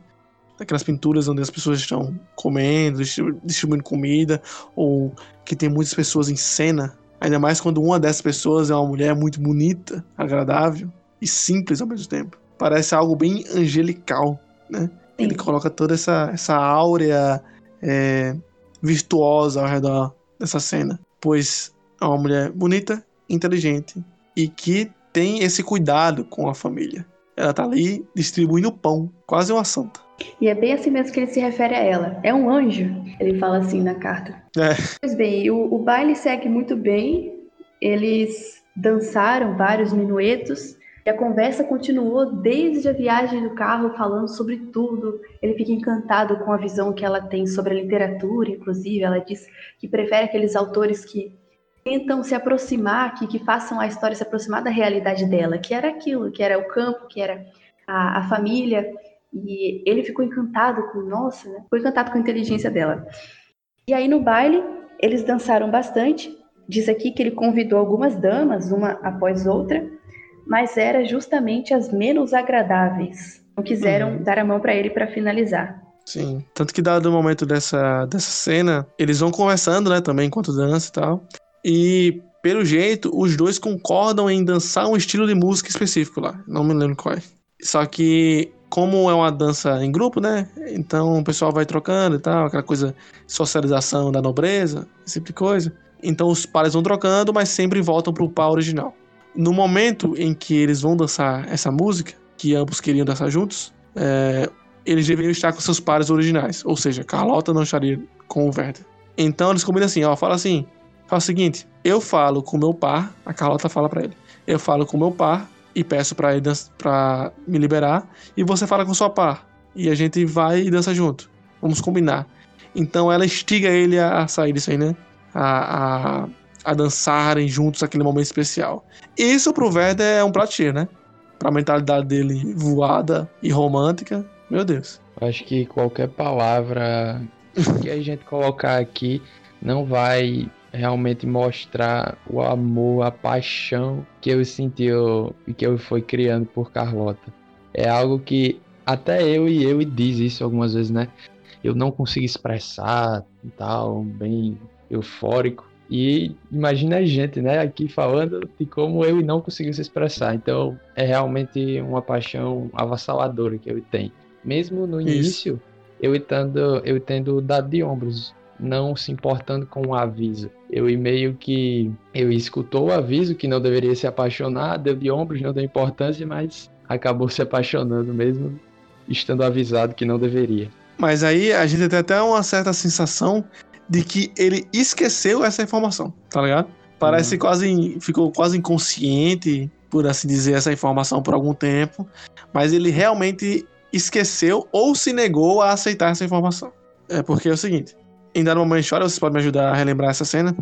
Aquelas pinturas onde as pessoas estão comendo, distribuindo comida, ou que tem muitas pessoas em cena. Ainda mais quando uma dessas pessoas é uma mulher muito bonita, agradável e simples ao mesmo tempo. Parece algo bem angelical, né? Sim. Ele coloca toda essa, essa áurea é, virtuosa ao redor dessa cena, pois é uma mulher bonita, inteligente e que tem esse cuidado com a família. Ela tá ali distribuindo pão, quase uma santa. E é bem assim mesmo que ele se refere a ela. É um anjo, ele fala assim na carta. É. Pois bem, o, o baile segue muito bem. Eles dançaram vários minuetos e a conversa continuou desde a viagem do carro, falando sobre tudo. Ele fica encantado com a visão que ela tem sobre a literatura, inclusive. Ela diz que prefere aqueles autores que tentam se aproximar, que, que façam a história se aproximar da realidade dela, que era aquilo, que era o campo, que era a, a família. E ele ficou encantado com, nossa, né? ficou encantado com a inteligência dela. E aí no baile, eles dançaram bastante. Diz aqui que ele convidou algumas damas, uma após outra, mas era justamente as menos agradáveis. Não quiseram uhum. dar a mão para ele para finalizar. Sim, tanto que dado o momento dessa, dessa cena, eles vão conversando, né, também enquanto dança e tal. E pelo jeito, os dois concordam em dançar um estilo de música específico lá. Não me lembro qual é. Só que, como é uma dança em grupo, né? Então o pessoal vai trocando e tal, aquela coisa, socialização da nobreza, esse tipo de coisa. Então os pares vão trocando, mas sempre voltam pro par original. No momento em que eles vão dançar essa música, que ambos queriam dançar juntos, é, eles deveriam estar com seus pares originais. Ou seja, Carlota não estaria com o Werther. Então eles combinam assim, ó, fala assim, fala o seguinte, eu falo com meu par, a Carlota fala para ele, eu falo com meu par e peço para ele para me liberar, e você fala com sua par. e a gente vai e dança junto. Vamos combinar. Então ela instiga ele a sair disso aí, né? A, a, a dançarem juntos aquele momento especial. Isso pro Werder é um cheio, né? Pra mentalidade dele voada e romântica. Meu Deus. Acho que qualquer palavra que a gente colocar aqui não vai realmente mostrar o amor, a paixão que eu senti e que eu fui criando por Carlota. É algo que até eu e eu diz isso algumas vezes, né? Eu não consigo expressar e tal, bem eufórico. E imagina a gente, né, aqui falando de como eu não consigo se expressar. Então é realmente uma paixão avassaladora que eu tenho. Mesmo no início, eu entendo, eu tendo dado de ombros, não se importando com o aviso. Eu meio que eu escutou o aviso que não deveria se apaixonar, deu de ombros, não deu importância, mas acabou se apaixonando mesmo, estando avisado que não deveria. Mas aí a gente tem até uma certa sensação de que ele esqueceu essa informação, tá ligado? Parece uhum. quase ficou quase inconsciente, por assim dizer, essa informação por algum tempo, mas ele realmente esqueceu ou se negou a aceitar essa informação. É porque é o seguinte, em dado momento de história, vocês podem me ajudar a relembrar essa cena.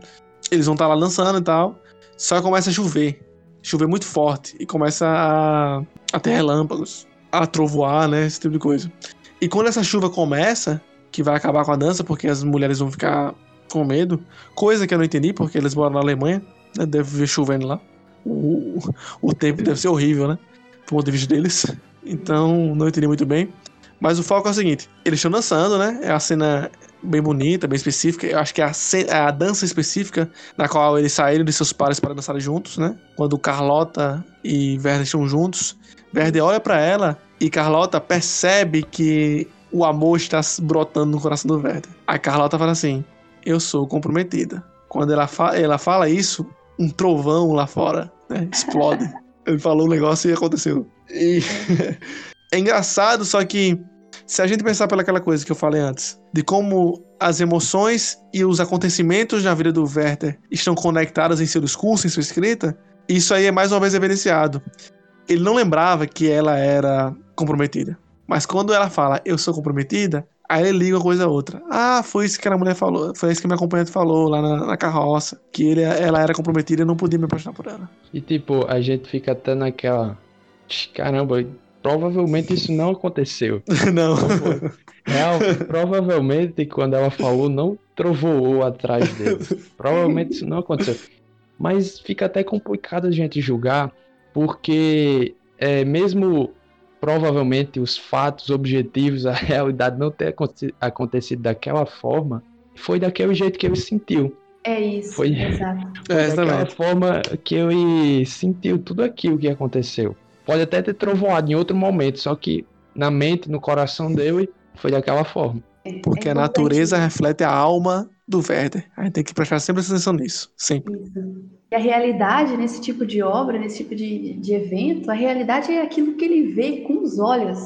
Eles vão estar tá lá dançando e tal, só começa a chover, chover muito forte e começa a, a ter relâmpagos, a trovoar, né, esse tipo de coisa. E quando essa chuva começa, que vai acabar com a dança, porque as mulheres vão ficar com medo. Coisa que eu não entendi, porque eles moram na Alemanha, né? Deve ver chovendo lá. O, o tempo deve ser horrível, né? Do ponto de vista deles. Então, não entendi muito bem. Mas o foco é o seguinte: eles estão dançando, né? É a cena bem bonita, bem específica. Eu acho que é a, é a dança específica na qual eles saíram de seus pares para dançar juntos, né? Quando Carlota e Werder estão juntos. Werder olha para ela e Carlota percebe que o amor está brotando no coração do Werder. A Carlota fala assim: Eu sou comprometida. Quando ela, fa ela fala isso, um trovão lá fora né, explode. Ele falou um negócio e aconteceu. E é engraçado, só que se a gente pensar pelaquela coisa que eu falei antes, de como as emoções e os acontecimentos na vida do Werther estão conectados em seu discurso, em sua escrita, isso aí é mais uma vez evidenciado. Ele não lembrava que ela era comprometida. Mas quando ela fala, eu sou comprometida, aí ele liga uma coisa a outra. Ah, foi isso que a mulher falou, foi isso que minha acompanhante falou lá na, na carroça, que ele, ela era comprometida e eu não podia me apaixonar por ela. E tipo, a gente fica até naquela. Caramba, provavelmente isso não aconteceu. não. Real, provavelmente quando ela falou, não trovoou atrás dele. Provavelmente isso não aconteceu. Mas fica até complicado a gente julgar, porque é, mesmo provavelmente os fatos objetivos, a realidade não ter acontecido daquela forma, foi daquele jeito que ele sentiu. É isso, foi, exato. Foi é, daquela forma que ele sentiu tudo aquilo que aconteceu. Pode até ter trovoado em outro momento, só que na mente, no coração dele, foi daquela forma. É, Porque é a natureza reflete a alma do Werder. A gente tem que prestar sempre atenção nisso, sempre. Isso. E a realidade nesse tipo de obra, nesse tipo de, de evento, a realidade é aquilo que ele vê com os olhos,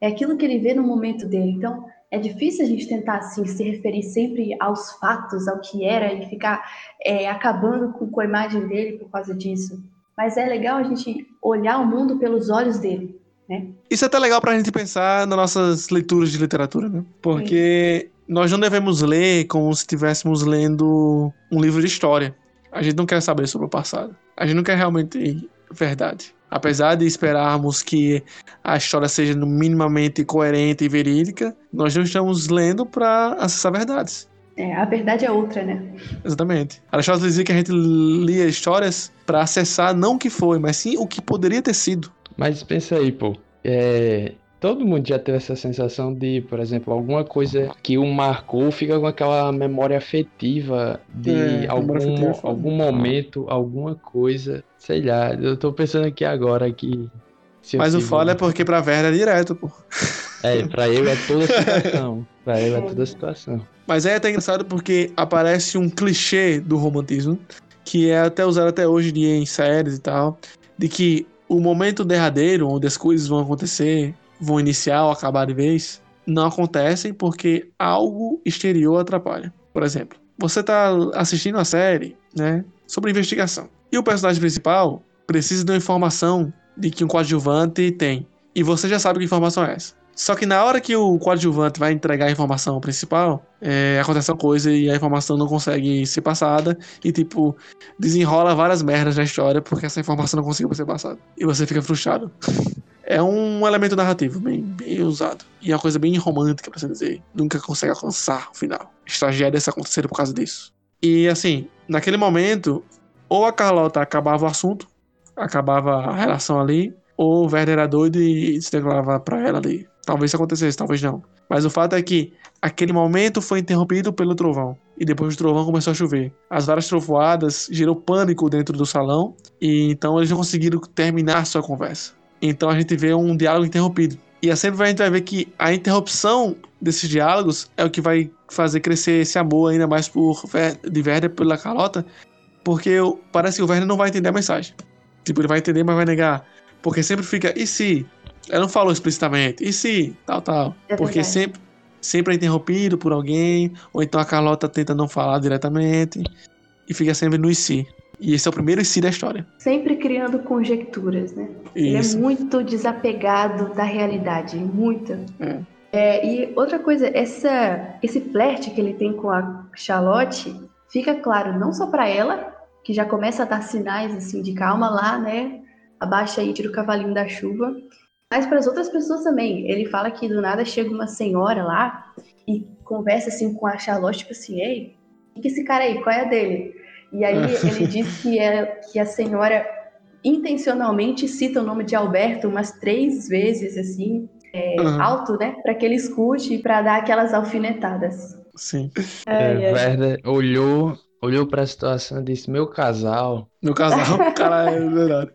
é aquilo que ele vê no momento dele. Então, é difícil a gente tentar assim se referir sempre aos fatos, ao que era e ficar é, acabando com, com a imagem dele por causa disso. Mas é legal a gente olhar o mundo pelos olhos dele. Né? Isso é até legal para a gente pensar nas nossas leituras de literatura, né? Porque Sim nós não devemos ler como se estivéssemos lendo um livro de história. A gente não quer saber sobre o passado. A gente não quer realmente verdade. Apesar de esperarmos que a história seja minimamente coerente e verídica, nós não estamos lendo para acessar verdades. É, a verdade é outra, né? Exatamente. Aristóteles dizia que a gente lia histórias para acessar não o que foi, mas sim o que poderia ter sido. Mas pensa aí, pô. É, Todo mundo já teve essa sensação de, por exemplo, alguma coisa que o marcou, fica com aquela memória afetiva de é, algum, afetiva. É algum momento, alguma coisa, sei lá. Eu tô pensando aqui agora que. Mas o foda é porque pra Werner é direto, pô. É, pra ele é toda a situação. pra ele é toda a situação. Mas é até engraçado porque aparece um clichê do romantismo, que é até usado até hoje em séries e tal, de que o momento derradeiro, onde as coisas vão acontecer, vão iniciar ou acabar de vez, não acontecem porque algo exterior atrapalha. Por exemplo, você está assistindo a série, né, sobre investigação. E o personagem principal precisa de uma informação de que um coadjuvante tem. E você já sabe que informação é essa. Só que na hora que o coadjuvante vai entregar a informação principal, é, acontece uma coisa e a informação não consegue ser passada e, tipo, desenrola várias merdas na história porque essa informação não conseguiu ser passada. E você fica frustrado. é um elemento narrativo bem, bem usado. E é uma coisa bem romântica, pra você dizer. Nunca consegue alcançar o final. As tragédias aconteceram por causa disso. E, assim, naquele momento, ou a Carlota acabava o assunto, acabava a relação ali, ou o Werner era doido e se declarava pra ela ali. Talvez isso acontecesse, talvez não. Mas o fato é que aquele momento foi interrompido pelo trovão. E depois do trovão começou a chover. As várias trovoadas gerou pânico dentro do salão. E então eles não conseguiram terminar sua conversa. Então a gente vê um diálogo interrompido. E é sempre a gente vai ver que a interrupção desses diálogos é o que vai fazer crescer esse amor ainda mais por de Werner pela Carlota. Porque parece que o Werner não vai entender a mensagem. Tipo, ele vai entender, mas vai negar. Porque sempre fica, e se? Ela não falou explicitamente, e se? Tal, tal. É Porque sempre, sempre é interrompido por alguém, ou então a Carlota tenta não falar diretamente, e fica sempre no e se. E esse é o primeiro se da história. Sempre criando conjecturas, né? Isso. Ele é muito desapegado da realidade, muito. É. É, e outra coisa, essa, esse flerte que ele tem com a Charlotte fica claro não só para ela, que já começa a dar sinais assim de calma lá, né? abaixa aí, tira o cavalinho da chuva. Mas para as outras pessoas também. Ele fala que do nada chega uma senhora lá e conversa assim com a Charlotte, tipo assim, ei, o que esse cara aí, qual é a dele? E aí ele diz que, é, que a senhora intencionalmente cita o nome de Alberto umas três vezes, assim, é, uhum. alto, né? Para que ele escute e para dar aquelas alfinetadas. Sim. É, é, Werner olhou olhou para a situação e disse: Meu casal. Meu casal? Caralho, é verdade.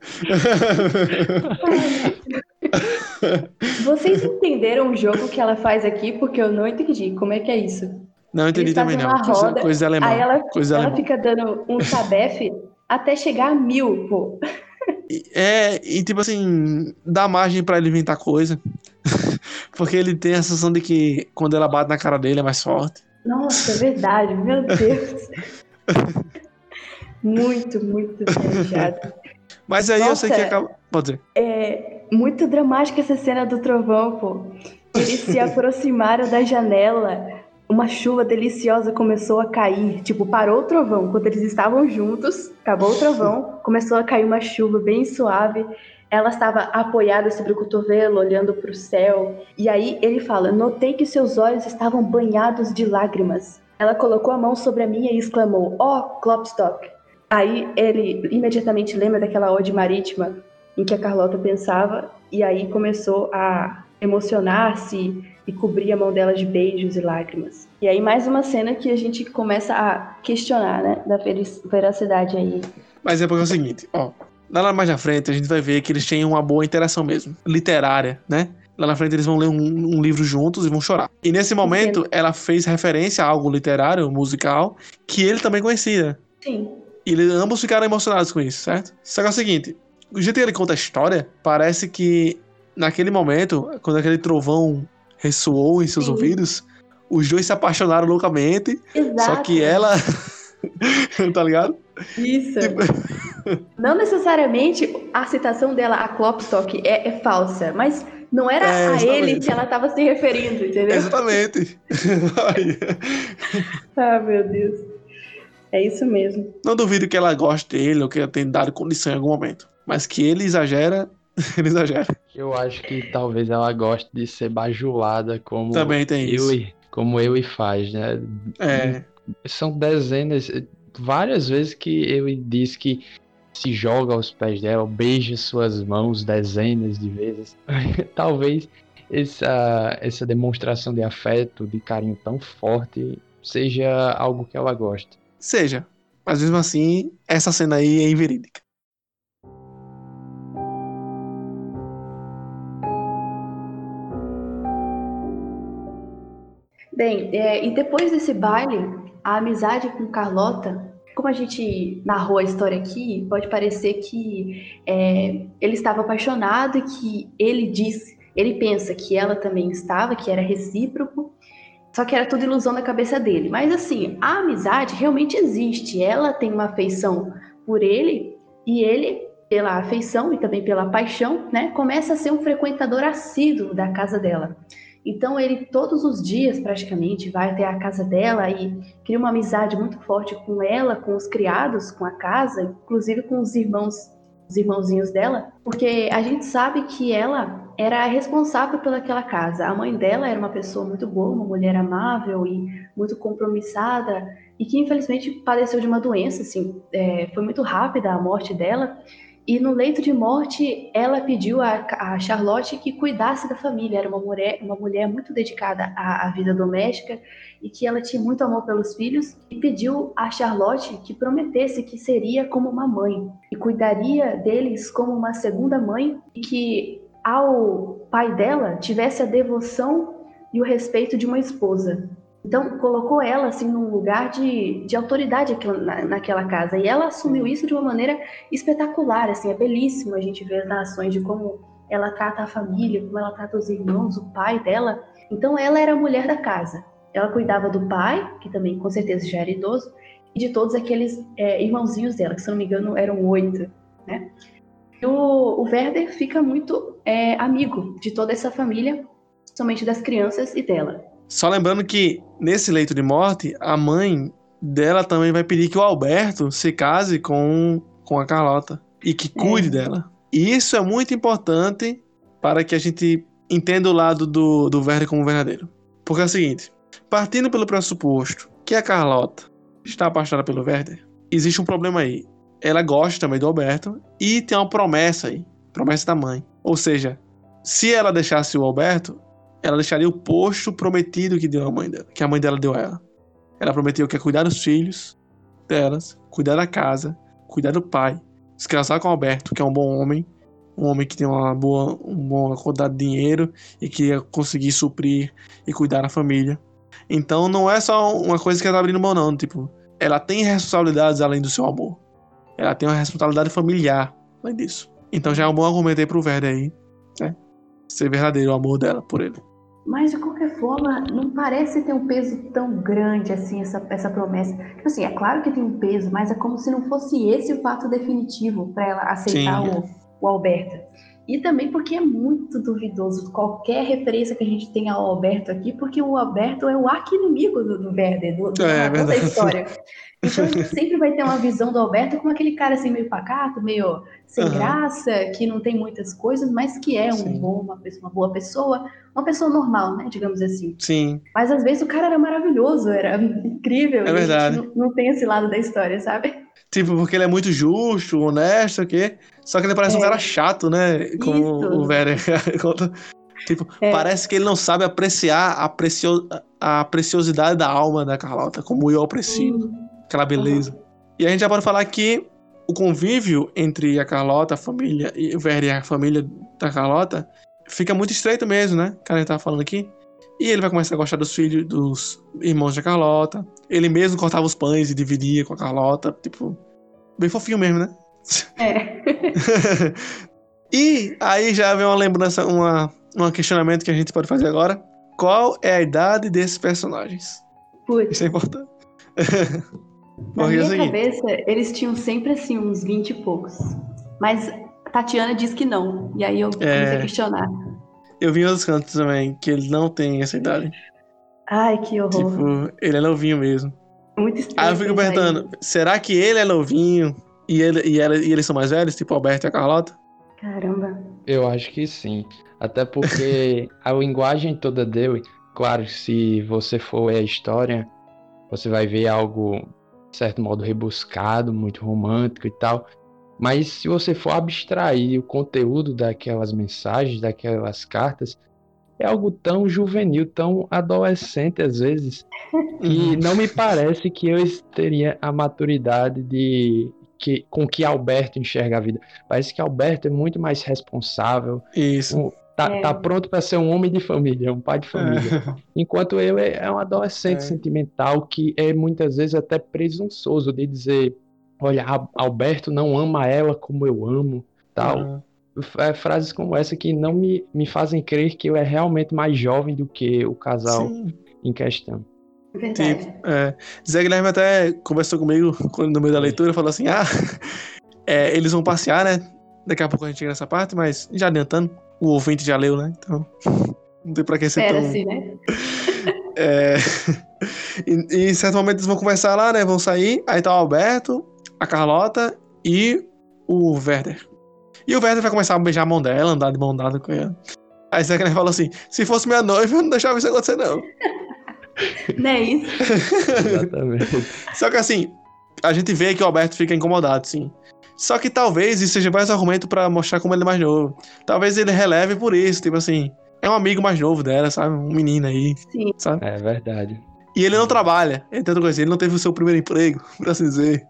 Vocês entenderam o jogo que ela faz aqui? Porque eu não entendi. Como é que é isso? Não entendi também, não. Coisa, coisa alemã. Aí ela, coisa ela fica dando um tabefe até chegar a mil, pô. É, e tipo assim, dá margem para ele inventar coisa. Porque ele tem a sensação de que quando ela bate na cara dele é mais forte. Nossa, é verdade, meu Deus. muito, muito viajado. Mas aí Nossa, eu sei que acaba. Pode dizer. É muito dramática essa cena do trovão, pô. Eles se aproximaram da janela. Uma chuva deliciosa começou a cair. Tipo, parou o trovão. Quando eles estavam juntos, acabou o trovão, começou a cair uma chuva bem suave. Ela estava apoiada sobre o cotovelo, olhando para o céu. E aí ele fala: Notei que seus olhos estavam banhados de lágrimas. Ela colocou a mão sobre a minha e exclamou: oh, Klopstock. Aí ele imediatamente lembra daquela ode marítima em que a Carlota pensava, e aí começou a emocionar-se e cobrir a mão dela de beijos e lágrimas. E aí mais uma cena que a gente começa a questionar, né, da veracidade aí. Mas é porque é o seguinte, ó, Lá mais na frente a gente vai ver que eles têm uma boa interação mesmo, literária, né? Lá na frente eles vão ler um, um livro juntos e vão chorar. E nesse momento Entendo. ela fez referência a algo literário, musical, que ele também conhecia. Sim. E eles, ambos ficaram emocionados com isso, certo? Só que é o seguinte, o jeito que ele conta a história, parece que naquele momento, quando aquele trovão ressoou em seus Sim. ouvidos, os dois se apaixonaram loucamente. Exato. Só que ela. tá ligado? Isso. Tipo... Não necessariamente a citação dela a Klopstock é, é falsa, mas não era é, a ele que ela estava se referindo, entendeu? Exatamente. ah, meu Deus. É isso mesmo. Não duvido que ela goste dele ou que ela tenha dado condição em algum momento. Mas que ele exagera, ele exagera. Eu acho que talvez ela goste de ser bajulada como Também tem eu isso. E, como eu e faz, né? É. São dezenas, várias vezes que ele diz que se joga aos pés dela, beija suas mãos dezenas de vezes. Talvez essa, essa demonstração de afeto, de carinho tão forte, seja algo que ela gosta. Seja. Mas mesmo assim, essa cena aí é inverídica. Bem, é, e depois desse baile, a amizade com Carlota como a gente narrou a história aqui, pode parecer que é, ele estava apaixonado e que ele diz, ele pensa que ela também estava, que era recíproco, só que era tudo ilusão da cabeça dele. Mas assim, a amizade realmente existe. Ela tem uma afeição por ele e ele pela afeição e também pela paixão, né, começa a ser um frequentador assíduo da casa dela. Então ele todos os dias praticamente vai até a casa dela e cria uma amizade muito forte com ela, com os criados, com a casa, inclusive com os irmãos, os irmãozinhos dela, porque a gente sabe que ela era responsável pelaquela casa. A mãe dela era uma pessoa muito boa, uma mulher amável e muito compromissada e que infelizmente padeceu de uma doença, assim, é, foi muito rápida a morte dela e no leito de morte, ela pediu a, a, Charlotte que cuidasse da família. Era uma mulher, uma mulher muito dedicada à, à, vida doméstica e que ela tinha muito amor pelos filhos. E pediu a Charlotte que prometesse que seria como uma mãe e cuidaria deles como uma segunda mãe e que ao pai dela tivesse a devoção e o respeito de uma esposa. Então, colocou ela assim num lugar de, de autoridade na, naquela casa. E ela assumiu isso de uma maneira espetacular, assim, é belíssimo a gente ver as narrações de como ela trata a família, como ela trata os irmãos, o pai dela. Então, ela era a mulher da casa. Ela cuidava do pai, que também com certeza já era idoso, e de todos aqueles é, irmãozinhos dela, que se não me engano eram oito, né? E o, o Werder fica muito é, amigo de toda essa família, somente das crianças e dela. Só lembrando que nesse leito de morte, a mãe dela também vai pedir que o Alberto se case com, com a Carlota e que cuide é. dela. E isso é muito importante para que a gente entenda o lado do, do Werder como verdadeiro. Porque é o seguinte: partindo pelo pressuposto que a Carlota está apaixonada pelo Werder, existe um problema aí. Ela gosta também do Alberto e tem uma promessa aí promessa da mãe. Ou seja, se ela deixasse o Alberto, ela deixaria o posto prometido que deu a mãe dela, que a mãe dela deu a ela. Ela prometeu que ia cuidar dos filhos delas, cuidar da casa, cuidar do pai, se casar com Alberto, que é um bom homem, um homem que tem uma boa, uma boa quantidade de dinheiro e que ia conseguir suprir e cuidar da família. Então não é só uma coisa que ela tá abrindo mão, não. Tipo, ela tem responsabilidades além do seu amor. Ela tem uma responsabilidade familiar além disso. Então já é um bom argumento aí pro Verde aí, né? Ser verdadeiro o amor dela por ele. Mas de qualquer forma, não parece ter um peso tão grande assim, essa, essa promessa. Tipo assim, é claro que tem um peso, mas é como se não fosse esse o fato definitivo para ela aceitar o, o Alberto. E também porque é muito duvidoso qualquer referência que a gente tenha ao Alberto aqui, porque o Alberto é o arqui-inimigo do, do Werder, do, do é, da história. Então a gente sempre vai ter uma visão do Alberto como aquele cara assim meio pacato, meio sem uhum. graça, que não tem muitas coisas, mas que é um bom, uma, uma boa pessoa, uma pessoa normal, né, digamos assim. Sim. Mas às vezes o cara era maravilhoso, era incrível. É verdade. Não, não, tem esse lado da história, sabe? Tipo, porque ele é muito justo, honesto, o quê? Só que ele parece é. um cara chato, né? Como Isso. o Vera Tipo, é. parece que ele não sabe apreciar a, precio... a preciosidade da alma da Carlota, como eu aprecio. Uhum aquela beleza. Uhum. E a gente já pode falar que o convívio entre a Carlota, a família, e o Verde e a família da Carlota fica muito estreito mesmo, né? Que a gente tava falando aqui. E ele vai começar a gostar dos filhos, dos irmãos da Carlota. Ele mesmo cortava os pães e dividia com a Carlota. Tipo, bem fofinho mesmo, né? É. e aí já vem uma lembrança, uma, um questionamento que a gente pode fazer agora. Qual é a idade desses personagens? Putz. Isso é importante. Na minha seguinte. cabeça, eles tinham sempre assim, uns 20 e poucos. Mas Tatiana diz que não. E aí eu comecei é... a questionar. Eu vi outros cantos também, que ele não tem essa idade. Ai, que horror. Tipo, ele é novinho mesmo. Muito estranho. Aí eu fico perguntando, será que ele é novinho e, ele, e, ela, e eles são mais velhos, tipo Alberto e a Carlota? Caramba. Eu acho que sim. Até porque a linguagem toda dele, claro, se você for ver a história, você vai ver algo certo modo rebuscado, muito romântico e tal. Mas se você for abstrair o conteúdo daquelas mensagens, daquelas cartas, é algo tão juvenil, tão adolescente às vezes, que não me parece que eu teria a maturidade de que, com que Alberto enxerga a vida. Parece que Alberto é muito mais responsável. Isso. Tá, é. tá pronto para ser um homem de família, um pai de família. É. Enquanto eu é, é um adolescente é. sentimental que é muitas vezes até presunçoso de dizer, olha, Alberto não ama ela como eu amo, tal. É, frases como essa que não me, me fazem crer que eu é realmente mais jovem do que o casal Sim. em questão. Verdade. Tipo, é, Zé Guilherme até conversou comigo no meio da leitura, falou assim, ah, é, eles vão passear, né? Daqui a pouco a gente chega nessa parte, mas já adiantando, o ouvinte já leu, né? Então, não tem pra que ser Era tão... assim, né? É... e, e em certo momento eles vão conversar lá, né? Vão sair. Aí tá o Alberto, a Carlota e o Werder. E o Werder vai começar a beijar a mão dela, andar de mão dada com ela. Aí Zachary falou assim: se fosse minha noiva, eu não deixava isso acontecer, não. Não é isso? Exatamente. Só que assim, a gente vê que o Alberto fica incomodado, sim. Só que talvez isso seja mais um argumento pra mostrar como ele é mais novo. Talvez ele releve por isso, tipo assim, é um amigo mais novo dela, sabe? Um menino aí, Sim. sabe? É verdade. E ele não trabalha, é tanta coisa, ele não teve o seu primeiro emprego, por assim dizer.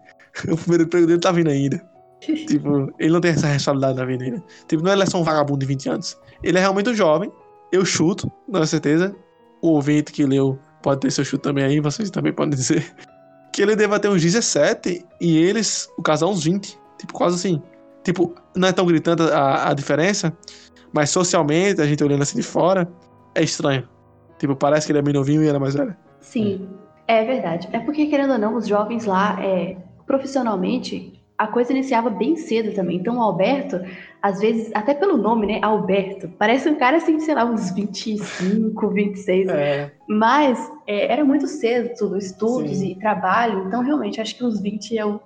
O primeiro emprego dele tá vindo ainda. tipo, ele não tem essa responsabilidade na vida ainda. Tipo, não é só um vagabundo de 20 anos. Ele é realmente um jovem, eu chuto, não é certeza. O ouvinte que leu pode ter seu chute também aí, vocês também podem dizer. Que ele deva ter uns 17 e eles, o casal, uns 20. Tipo, quase assim. Tipo, não é tão gritante a, a diferença, mas socialmente, a gente olhando assim de fora, é estranho. Tipo, parece que ele é bem novinho e ela é mais velha. Sim, é verdade. É porque, querendo ou não, os jovens lá, é, profissionalmente, a coisa iniciava bem cedo também. Então, o Alberto, às vezes, até pelo nome, né? Alberto, parece um cara assim, sei lá, uns 25, 26. É. Mas é, era muito cedo tudo, estudos Sim. e trabalho. Então, realmente, acho que uns 20 é um,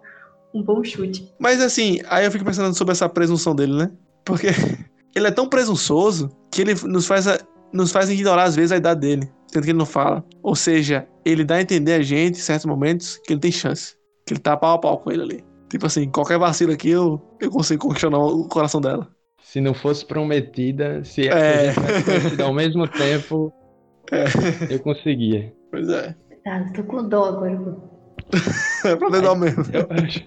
um bom chute. Mas assim, aí eu fico pensando sobre essa presunção dele, né? Porque ele é tão presunçoso que ele nos faz, a- nos faz ignorar às vezes a idade dele, sendo que ele não fala. Ou seja, ele dá a entender a gente, em certos momentos, que ele tem chance. Que ele tá pau a pau com ele ali. Tipo assim, qualquer vacilo aqui eu, eu consigo conquistar o coração dela. Se não fosse prometida, se É. conhecido ao mesmo tempo, É. eu conseguia. Pois é. Tá, tô com dó agora. É pra mesmo. Eu acho.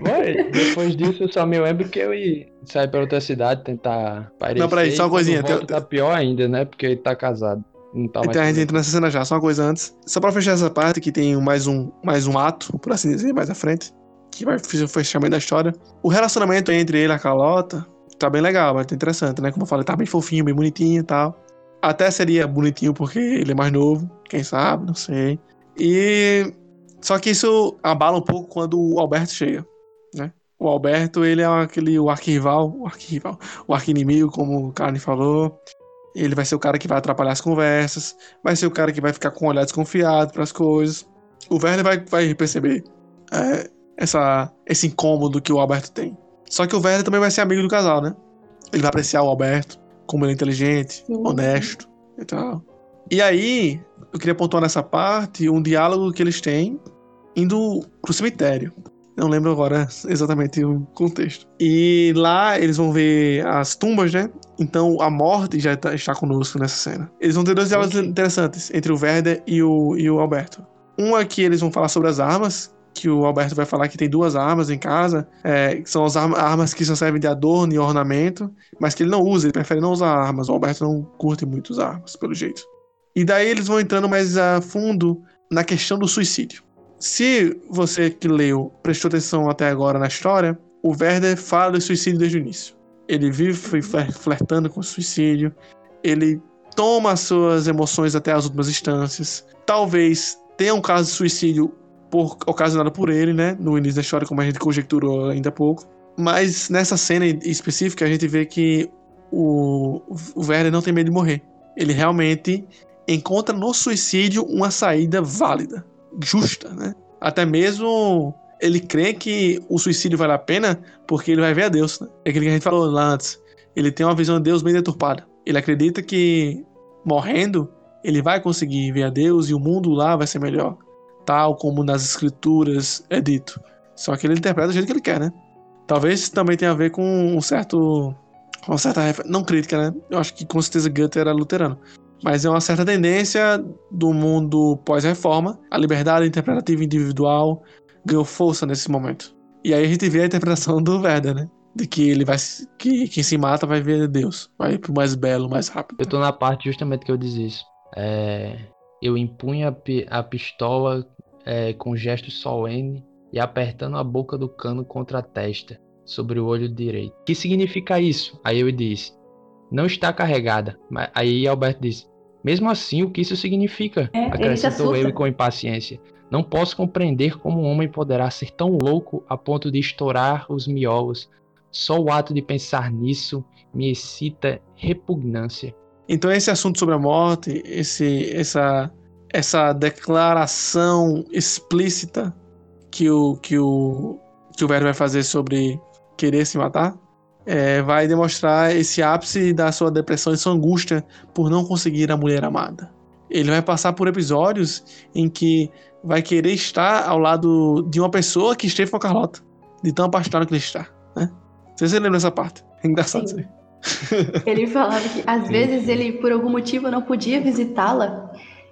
Vai, depois disso eu só me lembro que eu ia sair pra outra cidade tentar parecer. Não, peraí, só uma coisinha, tem- Tá pior ainda, né? Porque ele tá casado. Tá. Então a gente entra nessa cena já, só uma coisa antes. Só pra fechar essa parte, que tem mais um, mais um ato, por assim dizer, mais à frente, que vai o fechamento da história. O relacionamento entre ele e a Carlota tá bem legal, vai ter interessante, né? Como eu falei, tá bem fofinho, bem bonitinho e tal. Até seria bonitinho porque ele é mais novo, quem sabe, não sei. E. Só que isso abala um pouco quando o Alberto chega, né? O Alberto, ele é aquele, o arquirrival, o arquirrival, o arquinimigo, como o Carne falou. Ele vai ser o cara que vai atrapalhar as conversas, vai ser o cara que vai ficar com um olhar desconfiado para as coisas. O Werner vai, vai perceber é, essa, esse incômodo que o Alberto tem. Só que o Werner também vai ser amigo do casal, né? Ele vai apreciar o Alberto, como ele é inteligente, Sim. honesto e tal. E aí, eu queria pontuar nessa parte um diálogo que eles têm indo pro cemitério. Não lembro agora exatamente o contexto. E lá eles vão ver as tumbas, né? Então a morte já tá- está conosco nessa cena. Eles vão ter dois diálogos Ok. interessantes entre o Werder e o, e o Alberto. Um é que eles vão falar sobre as armas, que o Alberto vai falar que tem duas armas em casa, é, que são as arma- armas que só servem de adorno e ornamento, mas que ele não usa, ele prefere não usar armas. O Alberto não curte muito usar armas, pelo jeito. E daí eles vão entrando mais a fundo na questão do suicídio. Se você que leu prestou atenção até agora na história, o Werder fala do suicídio desde o início. Ele vive fler- flertando com o suicídio, ele toma as suas emoções até as últimas instâncias. Talvez tenha um caso de suicídio por, ocasionado por ele, né? No início da história, como a gente conjecturou ainda há pouco. Mas nessa cena específica, a gente vê que o, o não tem medo de morrer. Ele realmente encontra no suicídio uma saída válida, justa, né? Até mesmo ele crê que o suicídio vale a pena porque ele vai ver a Deus, né? É aquilo que a gente falou lá antes. Ele tem uma visão de Deus bem deturpada. Ele acredita que morrendo ele vai conseguir ver a Deus e o mundo lá vai ser melhor, tal como nas escrituras é dito. Só que ele interpreta do jeito que ele quer, né? Talvez também tenha a ver com um certo uma certa não crítica, né? Eu acho que com certeza Goethe era luterano. Mas é uma certa tendência do mundo pós-reforma. A liberdade interpretativa individual ganhou força nesse momento. E aí a gente vê a interpretação do Werder, né? De que ele vai. que quem se mata vai ver Deus. Vai pro mais belo, mais rápido. Eu tô na parte justamente que eu disse isso. É, eu impunha a, a pistola é, com gesto solene e apertando a boca do cano contra a testa, sobre o olho direito. Que significa isso? Aí eu disse, não está carregada. Aí Alberto disse, mesmo assim, o que isso significa? É, Acrescentou ele com impaciência. Não posso compreender como um homem poderá ser tão louco a ponto de estourar os miolos Só o ato de pensar nisso me excita repugnância. Então esse assunto sobre a morte, esse, essa, essa declaração explícita que o, que o, que o Vero vai fazer sobre querer se matar, é, vai demonstrar esse ápice da sua depressão e sua angústia por não conseguir a mulher amada. Ele vai passar por episódios em que vai querer estar ao lado de uma pessoa que esteve com a Carlota, de tão apaixonado que ele está. Né? Você lembra dessa parte? É engraçado Sim. isso aí. Ele falava que às vezes ele, por algum motivo, não podia visitá-la.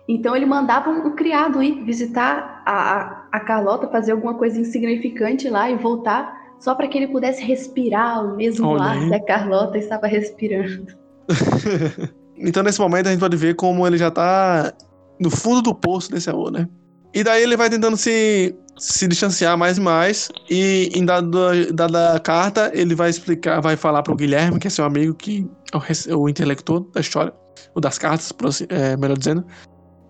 Então ele mandava um, criado ir visitar a, a Carlota, fazer alguma coisa insignificante lá e voltar, só para que ele pudesse respirar o mesmo Olha ar que a Carlota estava respirando. então nesse momento a gente pode ver como ele já está no fundo do poço desse amor, né? E daí ele vai tentando se, se distanciar mais e mais. E em dada, dada carta, ele vai explicar, vai falar pro Guilherme, que é seu amigo, que é o, o intelector da história, ou das cartas, é, melhor dizendo,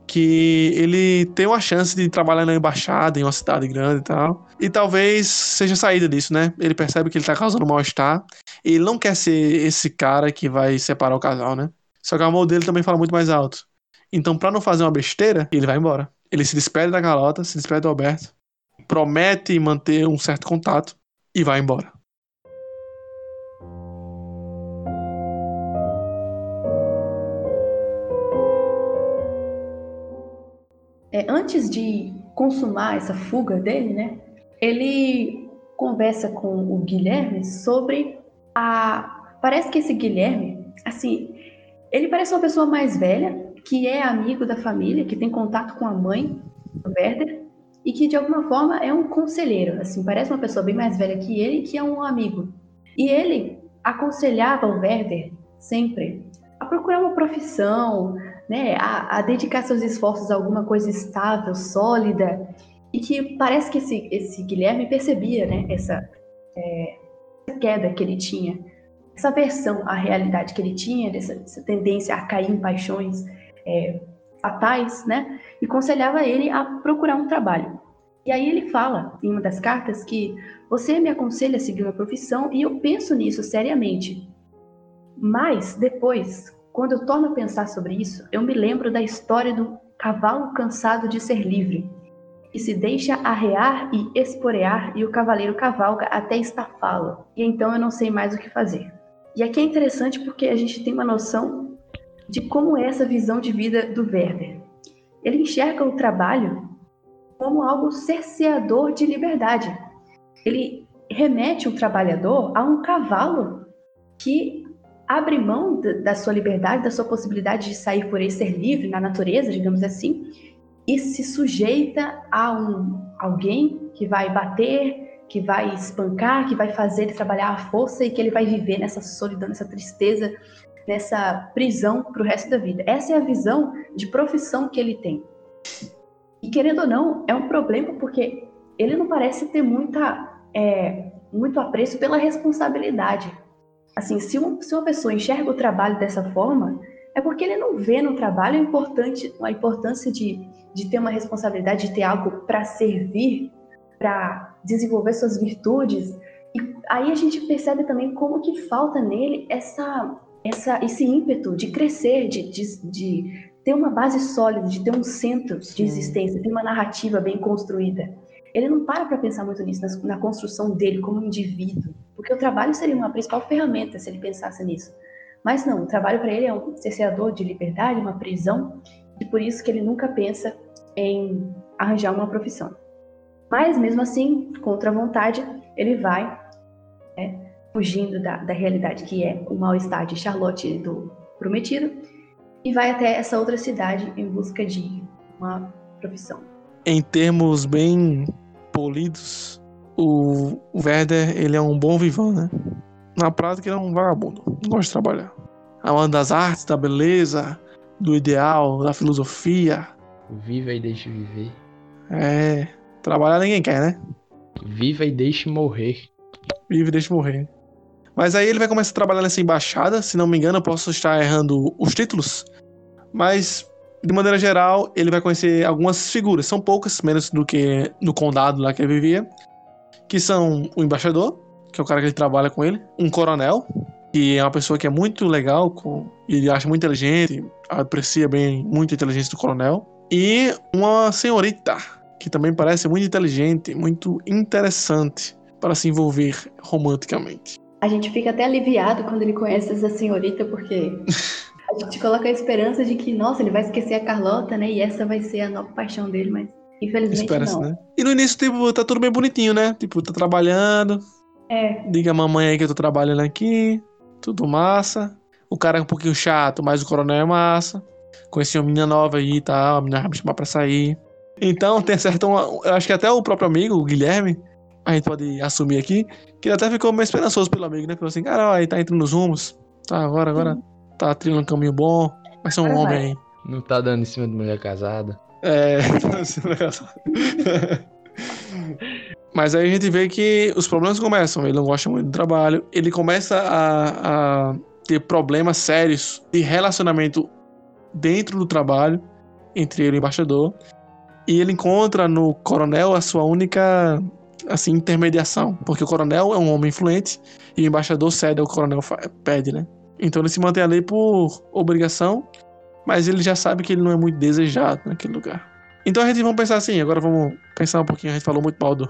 que ele tem uma chance de trabalhar na embaixada, em uma cidade grande e tal. E talvez seja saída disso, né? Ele percebe que ele tá causando mal-estar. E ele não quer ser esse cara que vai separar o casal, né? Só que o amor dele também fala muito mais alto. Então, para não fazer uma besteira, ele vai embora. Ele se despede da Carlota, se despede do Alberto, promete manter um certo contato e vai embora. É, antes de consumar essa fuga dele, né, ele conversa com o Guilherme sobre a. Parece que esse Guilherme, assim, ele parece uma pessoa mais velha, que é amigo da família, que tem contato com a mãe do Werder e que de alguma forma é um conselheiro, assim, parece uma pessoa bem mais velha que ele, que é um amigo. E ele aconselhava o Werder sempre a procurar uma profissão, né, a, a dedicar seus esforços a alguma coisa estável, sólida, e que parece que esse, esse Guilherme percebia, né, essa, é, essa queda que ele tinha, essa versão à realidade que ele tinha, dessa, dessa tendência a cair em paixões, é, fatais, né? E aconselhava ele a procurar um trabalho. E aí ele fala em uma das cartas que você me aconselha a seguir uma profissão e eu penso nisso seriamente. Mas depois, quando eu torno a pensar sobre isso, eu me lembro da história do cavalo cansado de ser livre, que se deixa arrear e esporear e o cavaleiro cavalga até estafá-lo. E então eu não sei mais o que fazer. E aqui é interessante porque a gente tem uma noção de como é essa visão de vida do Werder. Ele enxerga o trabalho como algo cerceador de liberdade. Ele remete o trabalhador a um cavalo que abre mão da sua liberdade, da sua possibilidade de sair por aí, ser livre na natureza, digamos assim, e se sujeita a um alguém que vai bater, que vai espancar, que vai fazer ele trabalhar à força e que ele vai viver nessa solidão, nessa tristeza, nessa prisão para o resto da vida. Essa é a visão de profissão que ele tem. E querendo ou não, é um problema porque ele não parece ter muita, é, muito apreço pela responsabilidade. Assim, se uma, se uma pessoa enxerga o trabalho dessa forma, é porque ele não vê no trabalho a, importante, a importância de, de ter uma responsabilidade, de ter algo para servir, para desenvolver suas virtudes. E aí a gente percebe também como que falta nele essa essa, esse ímpeto de crescer, de, de, de ter uma base sólida, de ter um centro de existência, ter uma narrativa bem construída. Ele não para para pensar muito nisso, na, na, construção dele como indivíduo, porque o trabalho seria uma principal ferramenta se ele pensasse nisso. Mas não, o trabalho para ele é um cerceador de liberdade, uma prisão, e por isso que ele nunca pensa em arranjar uma profissão. Mas mesmo assim, contra a vontade, ele vai né, fugindo da, da realidade que é o mal-estar de Charlotte do prometido e vai até essa outra cidade em busca de uma profissão. Em termos bem polidos, o Werder ele é um bom vivão, né? Na prática ele é um vagabundo, não gosta de trabalhar. Amando das artes, da beleza, do ideal, da filosofia. Viva e deixe viver. É, trabalhar ninguém quer, né? Viva e deixe morrer. Viva e deixe morrer. Mas aí ele vai começar a trabalhar nessa embaixada, se não me engano, eu posso estar errando os títulos. Mas, de maneira geral, ele vai conhecer algumas figuras, são poucas, menos do que no condado lá que ele vivia, que são o embaixador, que é o cara que ele trabalha com ele, um coronel, que é uma pessoa que é muito legal, com, ele acha muito inteligente, aprecia bem muito a inteligência do coronel, e uma senhorita, que também parece muito inteligente, muito interessante para se envolver romanticamente. A gente fica até aliviado quando ele conhece essa senhorita, porque a gente coloca a esperança de que, nossa, ele vai esquecer a Carlota, né? E essa vai ser a nova paixão dele, mas infelizmente Espera não. Né? E no início, tipo, tá tudo bem bonitinho, né? Tipo, tá trabalhando. É. Diga a mamãe aí que eu tô trabalhando aqui. Tudo massa. O cara é um pouquinho chato, mas o coronel é massa. Conheci uma menina nova aí e tal, a menina vai me chamar pra sair. Então, tem certo. Eu acho que até o próprio amigo, o Guilherme, a gente pode assumir aqui, que ele até ficou meio esperançoso pelo amigo, né? Falou assim, cara, aí tá entrando nos rumos. Tá, agora, agora tá trilhando um caminho bom. Vai ser um agora homem vai. aí. Não tá dando em cima de mulher casada. É. Mas aí a gente vê que os problemas começam. Ele não gosta muito do trabalho. Ele começa a, a ter problemas sérios de relacionamento dentro do trabalho entre ele e o embaixador. E ele encontra no coronel a sua única assim intermediação, porque o coronel é um homem influente e o embaixador cede ao coronel pede, né? Então ele se mantém ali por obrigação, mas ele já sabe que ele não é muito desejado naquele lugar. Então a gente vamos pensar assim, agora vamos pensar um pouquinho, a gente falou muito mal do,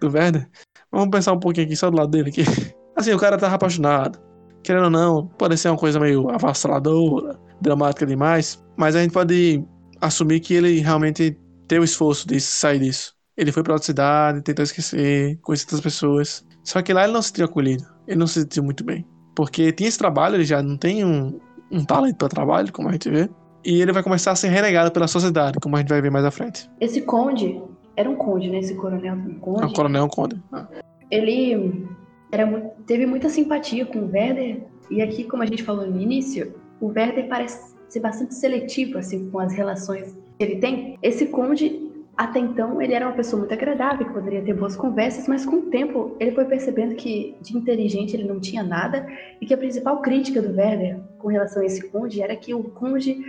do Werder, vamos pensar um pouquinho aqui só do lado dele aqui. Assim, o cara tava apaixonado, querendo ou não, pode ser uma coisa meio avassaladora, dramática demais, mas a gente pode assumir que ele realmente teve o esforço de sair disso. Ele foi pra outra cidade, tentou esquecer, conhecer outras pessoas. Só que lá ele não se tinha acolhido. Ele não se sentiu muito bem. Porque tinha esse trabalho, ele já não tem um, um talento para trabalho, como a gente vê. E ele vai começar a ser renegado pela sociedade, como a gente vai ver mais à frente. Esse conde, era um conde, né? Esse coronel um conde. É um coronel, um conde. Ah. Ele era, teve muita simpatia com o Werder. E aqui, como a gente falou no início, o Werder parece ser bastante seletivo assim, com as relações que ele tem. Esse conde até então, ele era uma pessoa muito agradável, que poderia ter boas conversas, mas com o tempo ele foi percebendo que de inteligente ele não tinha nada e que a principal crítica do Werner com relação a esse conde era que o conde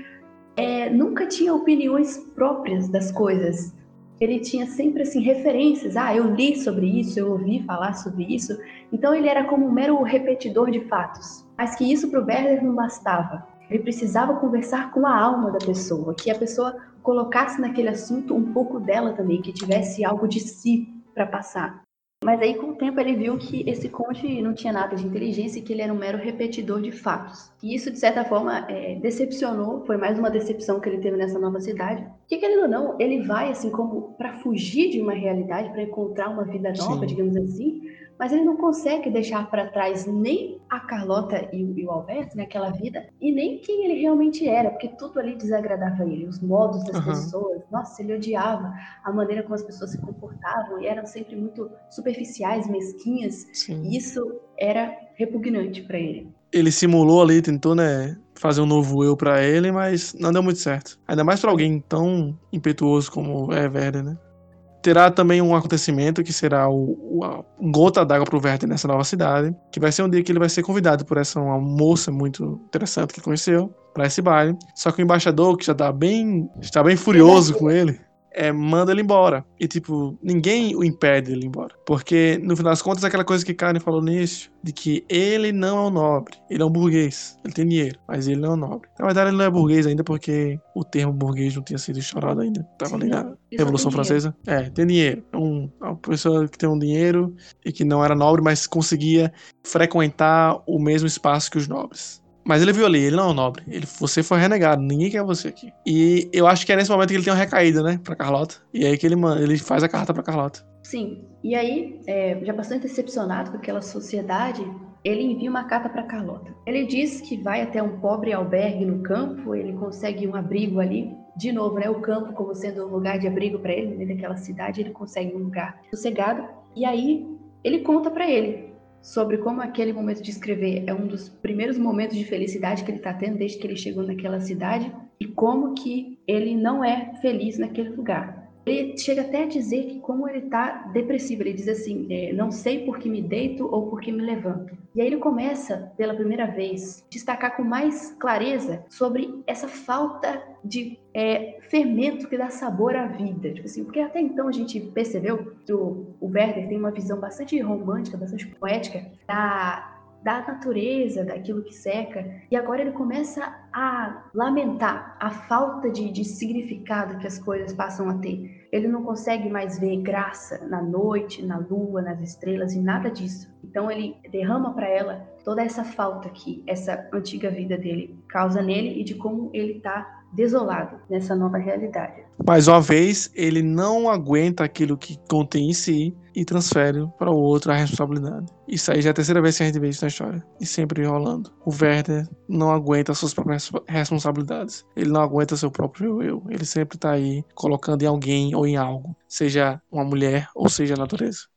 é, nunca tinha opiniões próprias das coisas. Ele tinha sempre assim referências. Ah, eu li sobre isso, eu ouvi falar sobre isso. Então ele era como um mero repetidor de fatos. Mas que isso para o Werner não bastava. Ele precisava conversar com a alma da pessoa, que a pessoa colocasse naquele assunto um pouco dela também, que tivesse algo de si para passar. Mas aí, com o tempo, ele viu que esse conte não tinha nada de inteligência e que ele era um mero repetidor de fatos. E isso, de certa forma, é, decepcionou, foi mais uma decepção que ele teve nessa nova cidade. Que, querendo ou não, ele vai, assim, como para fugir de uma realidade, para encontrar uma vida nova, Sim. digamos assim, mas ele não consegue deixar para trás nem a Carlota e o, e o Alberto naquela vida e nem quem ele realmente era, porque tudo ali desagradava ele, os modos das uhum. pessoas. Nossa, ele odiava a maneira como as pessoas se comportavam e eram sempre muito superficiais, mesquinhas. Sim. E isso era repugnante para ele. Ele simulou ali, tentou, né, fazer um novo eu para ele, mas não deu muito certo. Ainda mais para alguém tão impetuoso como é Werder, né? Terá também um acontecimento que será o, o a gota d'água pro Werther nessa nova cidade, que vai ser um dia que ele vai ser convidado por essa uma moça muito interessante que conheceu para esse baile. Só que o embaixador, que já tá bem, está bem furioso com ele, é, manda ele embora. E, tipo, ninguém o impede de ir embora. Porque, no final das contas, aquela coisa que Karen falou no início, de que ele não é um nobre, ele é um burguês. Ele tem dinheiro, mas ele não é um nobre. Na verdade, ele não é burguês ainda porque o termo burguês não tinha sido estourado ainda. Tava ali na Revolução Francesa. É, tem dinheiro. É um, é uma pessoa que tem um dinheiro e que não era nobre, mas conseguia frequentar o mesmo espaço que os nobres. Mas ele viu ali, ele não é um nobre. Ele, você foi renegado, ninguém quer você aqui. E eu acho que é nesse momento que ele tem uma recaída, né, pra Carlota. E aí que ele, ele faz a carta pra Carlota. Sim. E aí, é, já bastante decepcionado com aquela sociedade, ele envia uma carta para Carlota. Ele diz que vai até um pobre albergue no campo, ele consegue um abrigo ali. De novo, né, o campo como sendo um lugar de abrigo para ele, dentro daquela cidade, ele consegue um lugar sossegado. E aí ele conta para ele sobre como aquele momento de escrever é um dos primeiros momentos de felicidade que ele está tendo desde que ele chegou naquela cidade e como que ele não é feliz naquele lugar. Ele chega até a dizer que como ele está depressivo, ele diz assim, é, não sei por que me deito ou por que me levanto. E aí ele começa, pela primeira vez, destacar com mais clareza sobre essa falta de é, fermento que dá sabor à vida. Tipo assim, porque até então a gente percebeu que o, o Werther tem uma visão bastante romântica, bastante poética da da natureza, daquilo que seca, e agora ele começa a lamentar a falta de, de, significado que as coisas passam a ter. Ele não consegue mais ver graça na noite, na lua, nas estrelas e nada disso. Então ele derrama para ela toda essa falta que essa antiga vida dele causa nele e de como ele está desolado nessa nova realidade. Mais uma vez, ele não aguenta aquilo que contém em si e transfere para o outro a responsabilidade. Isso aí já é a terceira vez que a gente vê isso na história. E sempre rolando. O Werther não aguenta suas próprias responsabilidades. Ele não aguenta seu próprio eu. Ele sempre está aí colocando em alguém ou em algo. Seja uma mulher ou seja a natureza.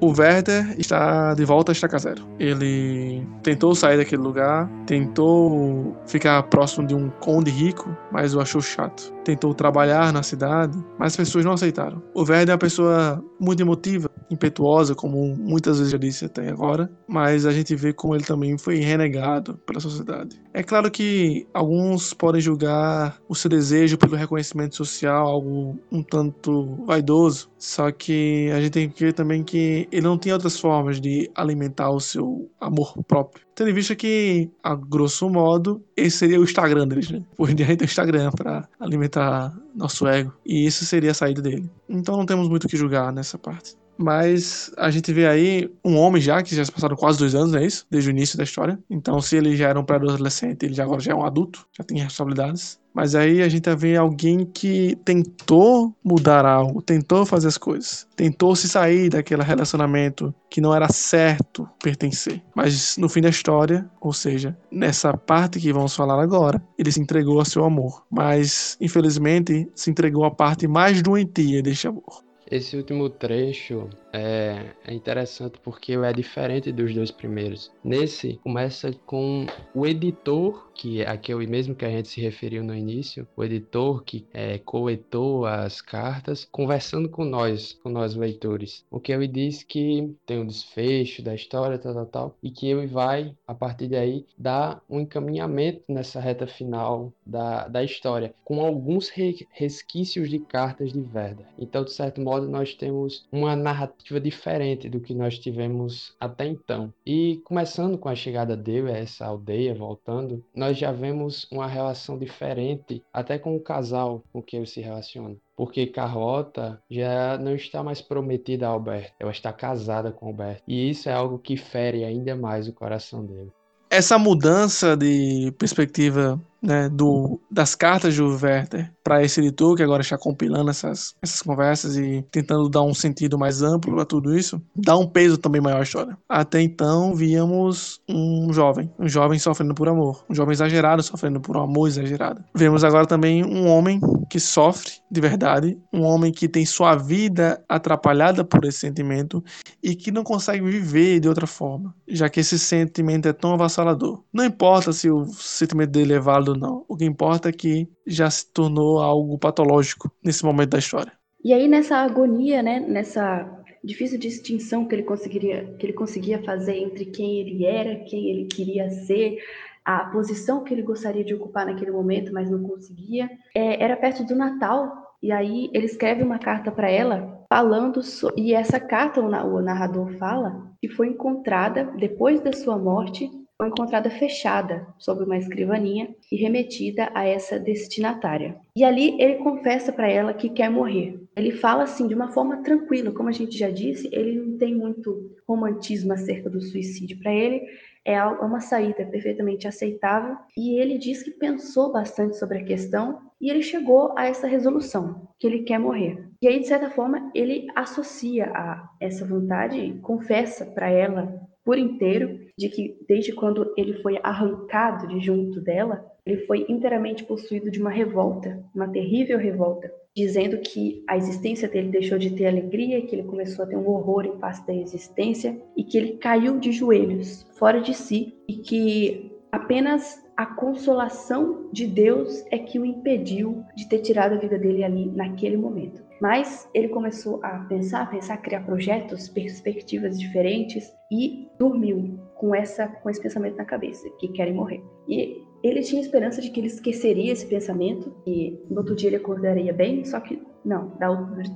O Werder está de volta a estaca zero. Ele tentou sair daquele lugar, tentou ficar próximo de um conde rico, mas o achou chato. Tentou trabalhar na cidade, mas as pessoas não aceitaram. O Werder é uma pessoa muito emotiva, impetuosa, como muitas vezes já disse até agora, mas a gente vê como ele também foi renegado pela sociedade. É claro que alguns podem julgar o seu desejo pelo reconhecimento social algo um tanto vaidoso, só que a gente tem que ver também que ele não tem outras formas de alimentar o seu amor próprio. Tendo em vista que, a grosso modo, esse seria o Instagram deles, né? Por diante o Instagram para alimentar nosso ego. E isso seria a saída dele. Então não temos muito o que julgar nessa parte. Mas a gente vê aí um homem já, que já se passaram quase dois anos, é isso? Desde o início da história. Então, se ele já era um pré-adolescente, ele já agora já é um adulto, já tem responsabilidades. Mas aí a gente vê alguém que tentou mudar algo, tentou fazer as coisas, tentou se sair daquele relacionamento que não era certo pertencer. Mas no fim da história, ou seja, nessa parte que vamos falar agora, ele se entregou ao seu amor. Mas, infelizmente, se entregou à parte mais doentia deste amor. Esse último trecho é, é, interessante porque é diferente dos dois primeiros. Nesse, começa com o editor, que é aquele mesmo que a gente se referiu no início, o editor que é, coletou as cartas, conversando com nós, com nós leitores. O que ele diz que tem um desfecho da história, tal, tal, tal, e que ele vai, a partir daí, dar um encaminhamento nessa reta final da, da história, com alguns resquícios de cartas de Verda. Então, de certo modo, modo, nós temos uma narrativa diferente do que nós tivemos até então. E começando com a chegada dele a essa aldeia, voltando, nós já vemos uma relação diferente, até com o casal com que ele se relaciona porque Carlota já não está mais prometida a Alberto, ela está casada com Alberto. E isso é algo que fere ainda mais o coração dele. Essa mudança de perspectiva né, do, das cartas de Werther para esse editor, que agora está compilando essas, essas conversas e tentando dar um sentido mais amplo a tudo isso, dá um peso também maior à história. Até então, víamos um jovem, um jovem sofrendo por amor, um jovem exagerado sofrendo por um amor exagerado. Vemos agora também um homem que sofre de verdade, um homem que tem sua vida atrapalhada por esse sentimento e que não consegue viver de outra forma, já que esse sentimento é tão avassalador. Não importa se o sentimento dele é válido não. O que importa é que já se tornou algo patológico nesse momento da história. E aí nessa agonia, né, nessa difícil distinção que ele conseguiria que ele conseguia fazer entre quem ele era, quem ele queria ser, a posição que ele gostaria de ocupar naquele momento, mas não conseguia. É, era perto do Natal e aí ele escreve uma carta para ela falando so... e essa carta o narrador fala que foi encontrada depois da sua morte foi encontrada fechada sobre uma escrivaninha e remetida a essa destinatária. E ali ele confessa para ela que quer morrer. Ele fala assim de uma forma tranquila, como a gente já disse, ele não tem muito romantismo acerca do suicídio. Para ele é uma saída perfeitamente aceitável e ele diz que pensou bastante sobre a questão e ele chegou a essa resolução, que ele quer morrer. E aí, de certa forma, ele associa a essa vontade, confessa para ela por inteiro de que desde quando ele foi arrancado de junto dela, ele foi inteiramente possuído de uma revolta, uma terrível revolta, dizendo que a existência dele deixou de ter alegria, que ele começou a ter um horror em face da existência e que ele caiu de joelhos, fora de si, e que apenas a consolação de Deus é que o impediu de ter tirado a vida dele ali naquele momento. Mas ele começou a pensar, a pensar, a criar projetos, perspectivas diferentes e dormiu com essa com esse pensamento na cabeça, que querem morrer. E ele tinha esperança de que ele esqueceria esse pensamento e no outro dia ele acordaria bem, só que não,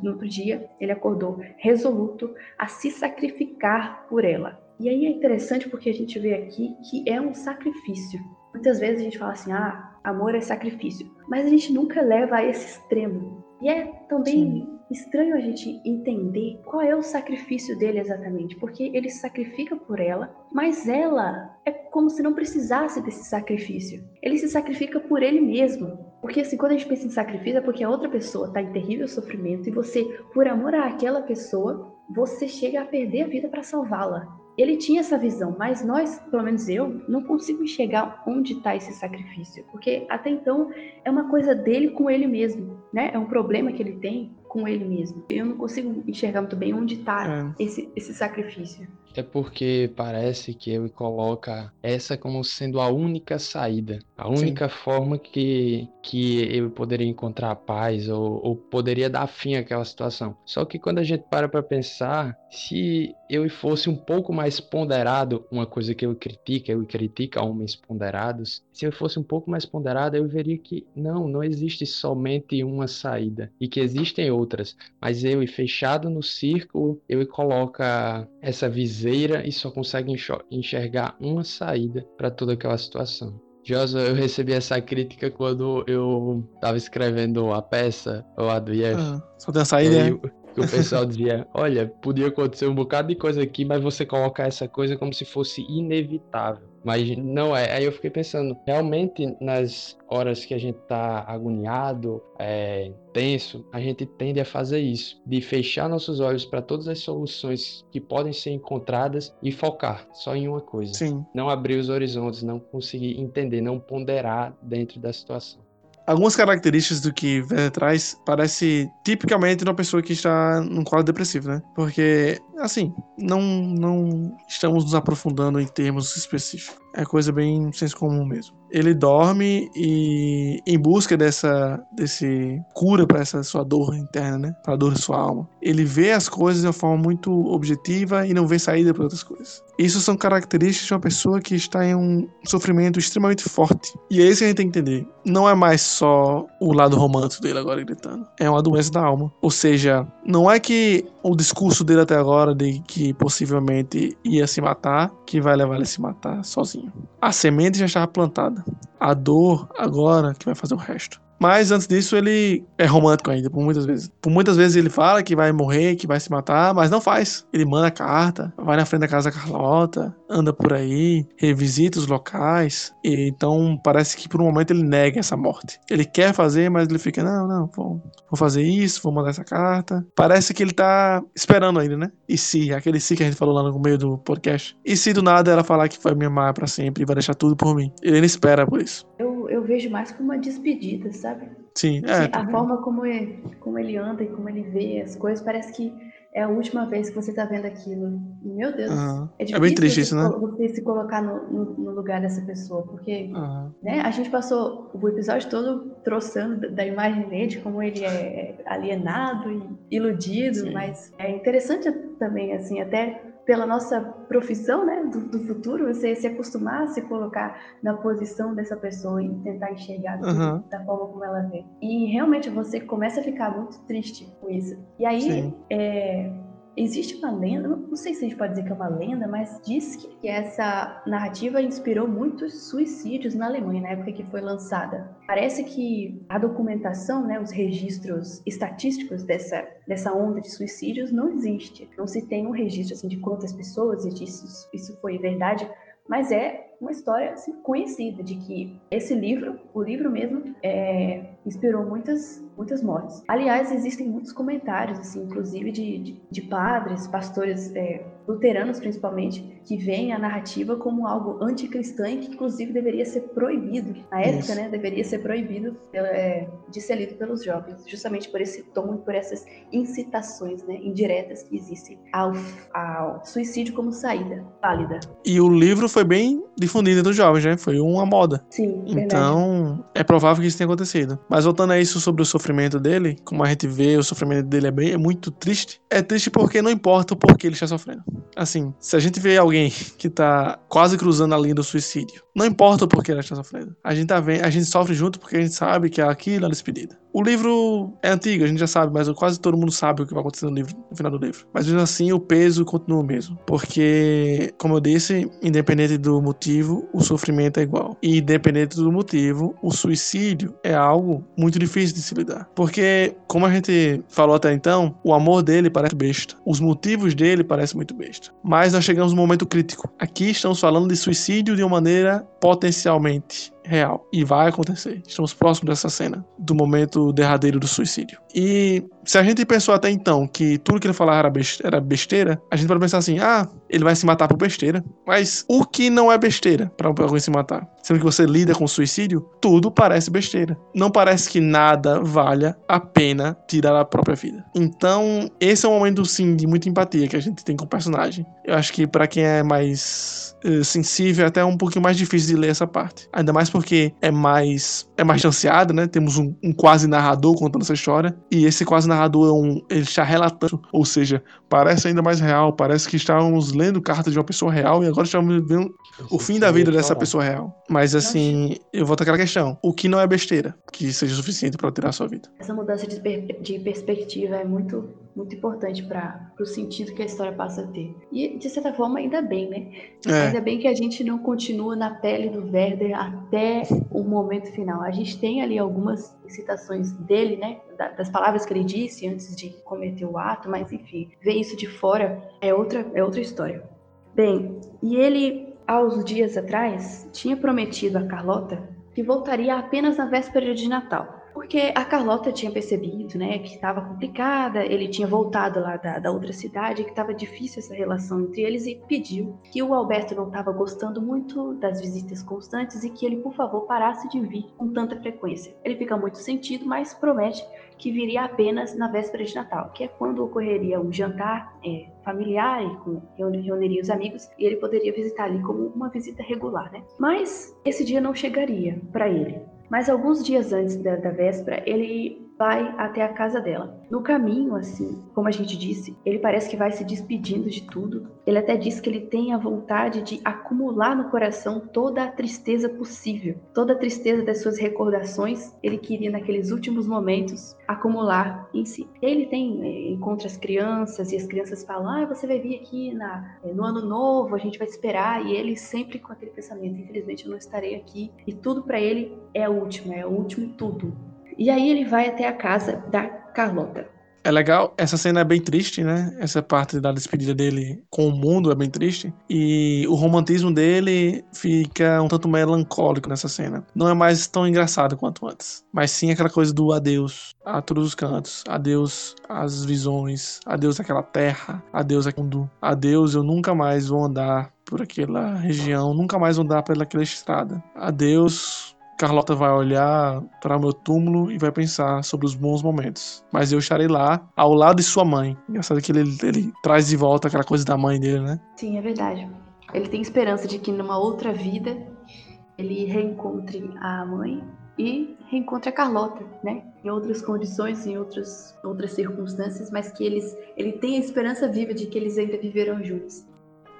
no outro dia ele acordou resoluto a se sacrificar por ela. E aí é interessante porque a gente vê aqui que é um sacrifício. Muitas vezes a gente fala assim, ah, amor é sacrifício, mas a gente nunca leva a esse extremo. E é também Sim. estranho a gente entender qual é o sacrifício dele exatamente, porque ele se sacrifica por ela, mas ela é como se não precisasse desse sacrifício. Ele se sacrifica por ele mesmo. Porque assim, quando a gente pensa em sacrifício é porque a outra pessoa está em terrível sofrimento e você, por amor àquela pessoa, você chega a perder a vida para salvá-la. Ele tinha essa visão, mas nós, pelo menos eu, não consigo enxergar onde está esse sacrifício, porque até então é uma coisa dele com ele mesmo, né? É um problema que ele tem com ele mesmo. Eu não consigo enxergar muito bem onde está é. esse, esse sacrifício. É porque parece que ele coloca essa como sendo a única saída, a única Sim. forma que, que ele poderia encontrar paz ou, ou poderia dar fim àquela situação. Só que quando a gente para para pensar, se eu fosse um pouco mais ponderado, uma coisa que eu critica, eu critica homens ponderados, se eu fosse um pouco mais ponderado, eu veria que não, não existe somente uma saída e que existem outras, mas ele fechado no círculo, ele coloca essa visão e só consegue enxergar uma saída para toda aquela situação. Josa, eu recebi essa crítica quando eu estava escrevendo a peça lá do Yes. Ah, só tem a saída, né? Que o pessoal dizia, olha, podia acontecer um bocado de coisa aqui, mas você colocar essa coisa como se fosse inevitável. Mas não é. Aí eu fiquei pensando, realmente nas horas que a gente tá agoniado, é, tenso, a gente tende a fazer isso, de fechar nossos olhos para todas as soluções que podem ser encontradas e focar só em uma coisa. Sim. Não abrir os horizontes, não conseguir entender, não ponderar dentro da situação. Algumas características do que Werther traz parece tipicamente uma pessoa que está num quadro depressivo, né? Porque, assim, não, não estamos nos aprofundando em termos específicos. É coisa bem senso comum mesmo. Ele dorme e em busca dessa desse cura para essa sua dor interna, né? Para a dor de sua alma. Ele vê as coisas de uma forma muito objetiva e não vê saída para outras coisas. Isso são características de uma pessoa que está em um sofrimento extremamente forte. E é isso que a gente tem que entender. Não é mais só o lado romântico dele agora gritando. É uma doença da alma. Ou seja, não é que o discurso dele até agora de que possivelmente ia se matar, que vai levar ele a se matar sozinho. A semente já estava plantada. A dor agora que vai fazer o resto. Mas antes disso, ele é romântico ainda, por muitas vezes. Por muitas vezes ele fala que vai morrer, que vai se matar, mas não faz. Ele manda carta, vai na frente da casa da Carlota, anda por aí, revisita os locais. E, então parece que por um momento ele nega essa morte. Ele quer fazer, mas ele fica: não, não, vou, vou fazer isso, vou mandar essa carta. Parece que ele tá esperando ainda, né? E se, aquele se que a gente falou lá no meio do podcast. E se do nada ela falar que vai me amar para sempre e vai deixar tudo por mim? Ele não espera por isso. Eu, eu vejo mais como uma despedida, sabe? Sim, é. Assim, a forma como ele, como ele anda e como ele vê as coisas, parece que é a última vez que você tá vendo aquilo. Meu Deus. Uhum. É, é, bem triste isso, né? Você se colocar no, no, no lugar dessa pessoa, porque uhum. né, a gente passou o episódio todo troçando da imagem dele, de como ele é alienado e iludido, Sim. mas é interessante também, assim, até pela nossa profissão, né, do, do, futuro, você se acostumar a se colocar na posição dessa pessoa e tentar enxergar uhum. da forma como ela vê. E realmente você começa a ficar muito triste com isso. E aí, é, Existe uma lenda, não sei se a gente pode dizer que é uma lenda, mas diz que essa narrativa inspirou muitos suicídios na Alemanha na época que foi lançada. Parece que a documentação, né, os registros estatísticos dessa, dessa onda de suicídios não existe. Não se tem um registro assim, de quantas pessoas e disso isso foi verdade, mas é uma história assim, conhecida de que esse livro, o livro mesmo, é, inspirou muitas, muitas mortes. Aliás, existem muitos comentários, assim, inclusive de, de, de padres, pastores é, luteranos principalmente, que veem a narrativa como algo anticristã e que inclusive deveria ser proibido. Na época, Isso. né, deveria ser proibido é, de ser lido pelos jovens, justamente por esse tom e por essas incitações né, indiretas que existem ao, ao suicídio como saída válida. E o livro foi bem difundido entre os jovens, né? Foi uma moda. Sim, Então, verdade. é provável que isso tenha acontecido. Mas voltando a isso sobre o sofrimento dele, como a gente vê, o sofrimento dele é, bem, é muito triste. É triste porque não importa o porquê ele está sofrendo. Assim, se a gente vê alguém que tá quase cruzando a linha do suicídio, não importa o porquê ele está sofrendo. A gente tá vendo, a gente sofre junto porque a gente sabe que é aquilo a despedida. O livro é antigo, a gente já sabe, mas quase todo mundo sabe o que vai acontecer no, livro, no final do livro. Mas mesmo assim, o peso continua o mesmo. Porque, como eu disse, independente do motivo, o sofrimento é igual. E independente do motivo, o suicídio é algo muito difícil de se lidar. Porque, como a gente falou até então, o amor dele parece besta. Os motivos dele parecem muito besta. Mas nós chegamos no momento crítico. Aqui estamos falando de suicídio de uma maneira potencialmente real. E vai acontecer. Estamos próximos dessa cena, do momento derradeiro do suicídio. E se a gente pensou até então que tudo que ele falava era besteira, a gente pode pensar assim: ah, ele vai se matar por besteira. Mas o que não é besteira para alguém se matar? Sendo que você lida com suicídio, tudo parece besteira. Não parece que nada valha a pena tirar a própria vida. Então, esse é um momento, sim, de muita empatia que a gente tem com o personagem. Eu acho que para quem é mais uh, sensível, é até um pouquinho mais difícil de ler essa parte. Ainda mais porque é mais é mais chanceado, né? Temos um, um quase narrador contando essa história. E esse quase narrador é um, ele está relatando, ou seja, parece ainda mais real. Parece que estávamos lendo cartas de uma pessoa real e agora estamos vendo o fim da vida dessa pessoa real. Mas assim, eu volto àquela questão: o que não é besteira que seja suficiente para tirar a sua vida? Essa mudança de, per de perspectiva é muito, muito importante para o sentido que a história passa a ter. E de certa forma, ainda bem, né? É. Ainda bem que a gente não continua na pele do Werder até o momento final. A gente tem ali algumas citações dele, né? Das palavras que ele disse antes de cometer o ato, mas enfim, ver isso de fora é outra, é outra história. Bem, e ele, aos dias atrás, tinha prometido a Carlota que voltaria apenas na véspera de Natal. Porque a Carlota tinha percebido, né, que estava complicada, ele tinha voltado lá da, da outra cidade, que estava difícil essa relação entre eles e pediu que o Alberto não estava gostando muito das visitas constantes e que ele, por favor, parasse de vir com tanta frequência. Ele fica muito sentido, mas promete que viria apenas na véspera de Natal, que é quando ocorreria um jantar é, familiar e com, reuniria os amigos e ele poderia visitar ali como uma visita regular, né? Mas esse dia não chegaria para ele. Mas alguns dias antes da, da véspera, ele vai até a casa dela. No caminho, assim, como a gente disse, ele parece que vai se despedindo de tudo. Ele até diz que ele tem a vontade de acumular no coração toda a tristeza possível, toda a tristeza das suas recordações. Ele queria naqueles últimos momentos acumular em si. Ele tem eh, encontra as crianças e as crianças falam: "Ah, você vai vir aqui na, eh, no ano novo, a gente vai esperar". E ele sempre com aquele pensamento: "Infelizmente eu não estarei aqui". E tudo para ele é o último, é o último tudo. E aí ele vai até a casa da Carlota. É legal, essa cena é bem triste, né? Essa parte da despedida dele com o mundo é bem triste. E o romantismo dele fica um tanto melancólico nessa cena. Não é mais tão engraçado quanto antes. Mas sim aquela coisa do adeus a todos os cantos. Adeus às visões. Adeus àquela terra. Adeus ao mundo. Adeus, eu nunca mais vou andar por aquela região. Nunca mais vou andar pelaquela estrada. Adeus Carlota vai olhar para o meu túmulo e vai pensar sobre os bons momentos. Mas eu estarei lá, ao lado de sua mãe. Engraçado que ele, ele traz de volta aquela coisa da mãe dele, né? Sim, é verdade. Ele tem esperança de que numa outra vida ele reencontre a mãe e reencontre a Carlota, né? Em outras condições, em outras, outras circunstâncias, mas que eles, ele tem a esperança viva de que eles ainda viverão juntos.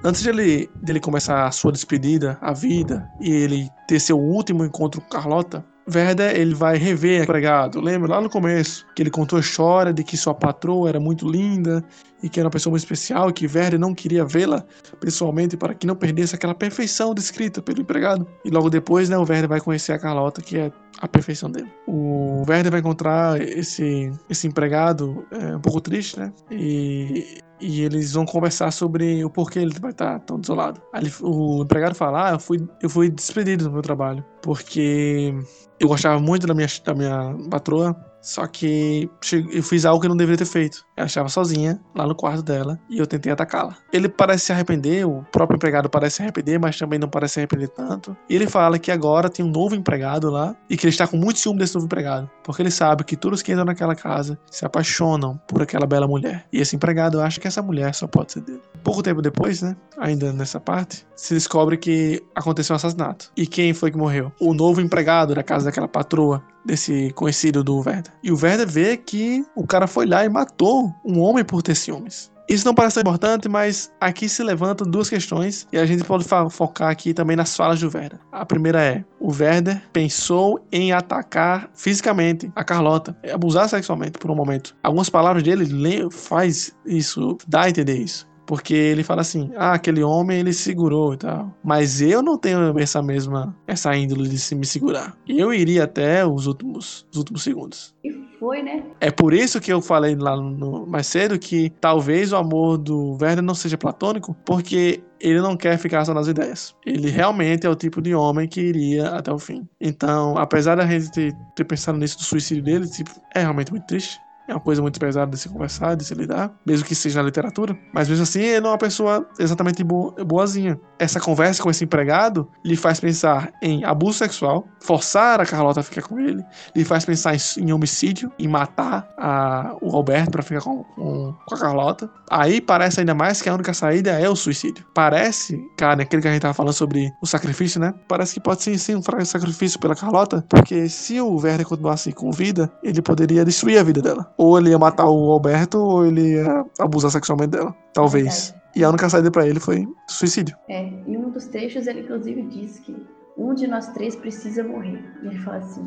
Antes dele, dele começar a sua despedida, a vida, e ele ter seu último encontro com Carlota, Werder ele vai rever o empregado. Lembra lá no começo que ele contou a história de que sua patroa era muito linda e que era uma pessoa muito especial que Werder não queria vê-la pessoalmente para que não perdesse aquela perfeição descrita pelo empregado. E logo depois, né, o Werder vai conhecer a Carlota, que é a perfeição dele. O Werder vai encontrar esse, esse empregado é, um pouco triste, né? E e eles vão conversar sobre o porquê ele vai estar tão desolado. Aí o empregado fala: Ah, eu fui, eu fui despedido do meu trabalho, porque eu gostava muito da minha, da minha patroa Só que eu fiz algo que eu não deveria ter feito. Ela estava sozinha lá no quarto dela e eu tentei atacá-la. Ele parece se arrepender, o próprio empregado parece se arrepender, mas também não parece se arrepender tanto. E ele fala que agora tem um novo empregado lá e que ele está com muito ciúme desse novo empregado, porque ele sabe que todos que entram naquela casa se apaixonam por aquela bela mulher. E esse empregado acha que essa mulher só pode ser dele. Pouco tempo depois, né, ainda nessa parte, se descobre que aconteceu um assassinato. E quem foi que morreu? O novo empregado da casa daquela patroa desse conhecido do Werder. E o Werder vê que o cara foi lá e matou um homem por ter ciúmes. Isso não parece importante, mas aqui se levantam duas questões e a gente pode focar aqui também nas falas do Werder. A primeira é: o Werder pensou em atacar fisicamente a Carlota, abusar sexualmente por um momento. Algumas palavras dele faz isso, dá a entender isso. Porque ele fala assim: ah, aquele homem ele segurou e tal. Mas eu não tenho essa mesma, essa índole de se me segurar. Eu iria até os últimos, os últimos segundos. E foi, né? É por isso que eu falei lá no, mais cedo que talvez o amor do Werner não seja platônico, porque ele não quer ficar só nas ideias. Ele realmente é o tipo de homem que iria até o fim. Então, apesar da gente ter, ter pensado nisso do suicídio dele, tipo, é realmente muito triste. É uma coisa muito pesada de se conversar, de se lidar, mesmo que seja na literatura. Mas mesmo assim, ele não é uma pessoa exatamente boazinha. Essa conversa com esse empregado lhe faz pensar em abuso sexual, forçar a Carlota a ficar com ele, lhe faz pensar em, homicídio, em matar a, o Alberto para ficar com, com, com, a Carlota. Aí parece ainda mais que a única saída é o suicídio. Parece, cara, aquele que a gente tava falando sobre o sacrifício, né? Parece que pode ser sim um sacrifício pela Carlota, porque se o Werner continuasse com vida, ele poderia destruir a vida dela ou ele ia matar o Alberto ou ele ia abusar sexualmente dela. Talvez. E a única saída para ele foi suicídio. É, em um dos trechos ele inclusive diz que um de nós três precisa morrer. E ele fala assim: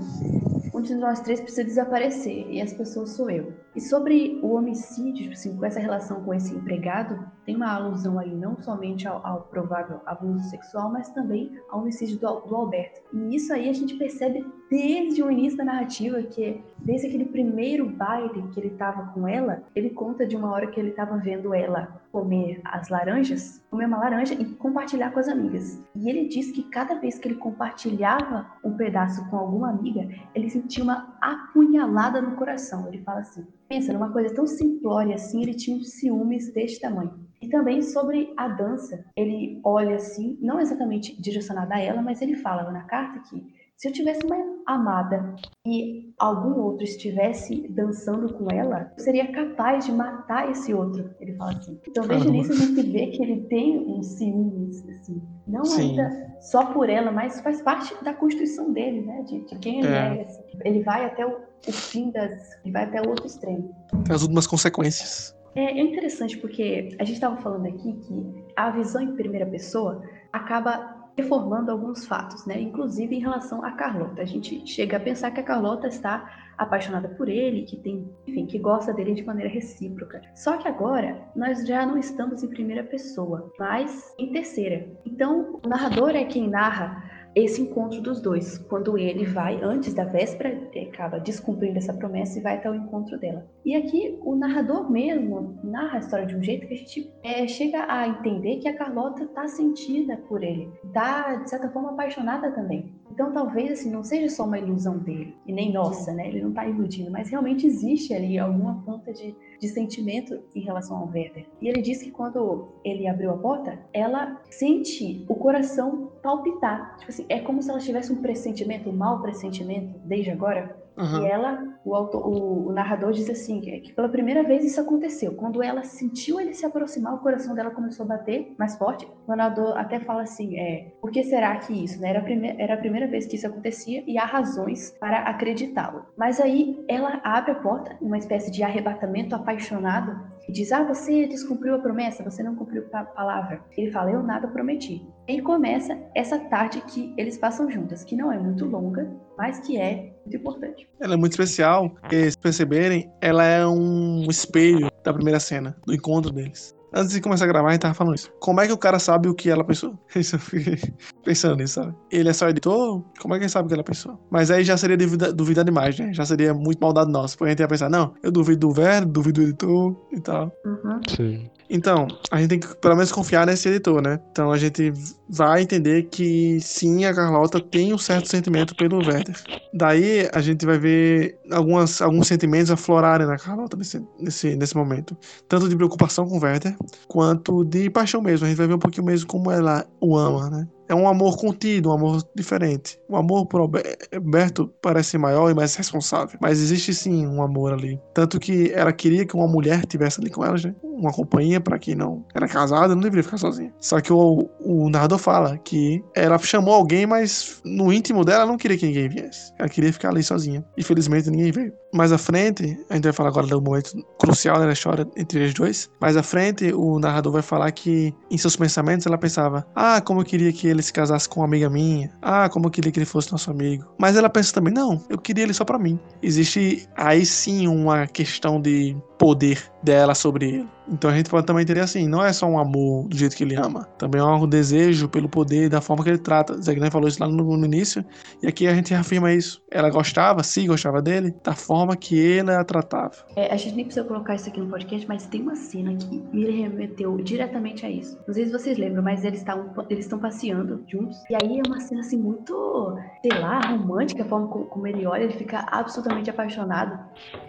um de nós três precisa desaparecer, e as pessoas sou eu. E sobre o homicídio, tipo assim, com essa relação com esse empregado, tem uma alusão aí não somente ao, ao provável abuso sexual, mas também ao homicídio do, do, Alberto. E isso aí a gente percebe desde o início da narrativa, que desde aquele primeiro baile que ele estava com ela, ele conta de uma hora que ele estava vendo ela comer as laranjas, comer uma laranja e compartilhar com as amigas. E ele diz que cada vez que ele compartilhava um pedaço com alguma amiga, ele sentia uma apunhalada no coração. Ele fala assim: pensa numa coisa tão simplória assim, ele tinha um ciúmes deste tamanho. E também sobre a dança, ele olha assim, não exatamente direcionada a ela, mas ele fala na carta que se eu tivesse uma amada e algum outro estivesse dançando com ela, eu seria capaz de matar esse outro. Ele fala assim. Então, desde início, a gente vê que ele tem um ciúmes, assim. Não Sim. ainda só por ela, mas faz parte da constituição dele, né? De, de quem ele é. é assim. Ele vai até o, o fim das. Ele vai até o outro extremo. Tem as últimas consequências. É, é interessante porque a gente estava falando aqui que a visão em primeira pessoa acaba reformando alguns fatos, né? Inclusive em relação a Carlota. A gente chega a pensar que a Carlota está apaixonada por ele, que tem, enfim, que gosta dele de maneira recíproca. Só que agora nós já não estamos em primeira pessoa, mas em terceira. Então, o narrador é quem narra esse encontro dos dois, quando ele vai, antes da véspera, acaba descumprindo essa promessa e vai até o encontro dela. E aqui o narrador mesmo narra a história de um jeito que a gente é, chega a entender que a Carlota está sentida por ele, está de certa forma apaixonada também. Então talvez assim não seja só uma ilusão dele e nem nossa, né? Ele não está iludindo, mas realmente existe ali alguma ponta de, de sentimento em relação ao Werder. E ele diz que quando ele abriu a porta, ela sente o coração palpitar, tipo assim, é como se ela tivesse um pressentimento, um mau pressentimento, desde agora. Uhum. E ela, o, autor, o, o, narrador diz assim, que, que, pela primeira vez isso aconteceu. Quando ela sentiu ele se aproximar, o coração dela começou a bater mais forte. O narrador até fala assim, é, por que será que isso? Né? Era, a primeira, era a primeira vez que isso acontecia e há razões para acreditá-lo. Mas aí ela abre a porta, uma espécie de arrebatamento apaixonado, e diz: Ah, você descumpriu a promessa, você não cumpriu a palavra. Ele fala: Eu nada prometi. E começa essa tarde que eles passam juntas, que não é muito longa, mas que é muito importante. Ela é muito especial, porque, se perceberem, ela é um espelho da primeira cena, do encontro deles. Antes de começar a gravar, a gente tava falando isso. Como é que o cara sabe o que ela pensou? Isso eu fiquei pensando nisso, sabe? Ele é só editor? Como é que ele sabe o que ela pensou? Mas aí já seria duvidar, duvidar demais, né? Já seria muito maldade nossa. Porque a gente ia pensar, não, eu duvido do velho, duvido do editor e tal. Uhum. Sim. Então, a gente tem que pelo menos confiar nesse editor, né? Então a gente vai entender que sim, a Carlota tem um certo sentimento pelo Werther. Daí a gente vai ver algumas, alguns sentimentos aflorarem na Carlota nesse, nesse, nesse momento. Tanto de preocupação com o Werther, quanto de paixão mesmo. A gente vai ver um pouquinho mesmo como ela o ama, né? É um amor contido, um amor diferente. O amor por Alberto parece maior e mais responsável. Mas existe sim um amor ali. Tanto que ela queria que uma mulher tivesse ali com ela, né? Uma companhia para quem não era casada, não deveria ficar sozinha. Só que o, o narrador fala que ela chamou alguém, mas no íntimo dela não queria que ninguém viesse. Ela queria ficar ali sozinha. Infelizmente ninguém veio. Mais à frente, a gente vai falar agora do momento crucial da história entre eles dois. Mais à frente, o narrador vai falar que em seus pensamentos ela pensava: Ah, como eu queria que ele se casasse com uma amiga minha. Ah, como eu queria que ele fosse nosso amigo. Mas ela pensa também: Não, eu queria ele só para mim. Existe aí sim uma questão de poder dela sobre ele. Então a gente pode também entender assim, não é só um amor do jeito que ele ama, também é um desejo pelo poder da forma que ele trata. Zé Guilherme falou isso lá no, no, início, e aqui a gente reafirma isso. Ela gostava, sim, gostava dele, da forma que ele a tratava. É, a gente nem precisa colocar isso aqui no podcast, mas tem uma cena que me remeteu diretamente a isso. Não sei se vocês lembram, mas eles estão eles passeando juntos, e aí é uma cena assim muito, sei lá, romântica, a forma como, como ele olha, ele fica absolutamente apaixonado.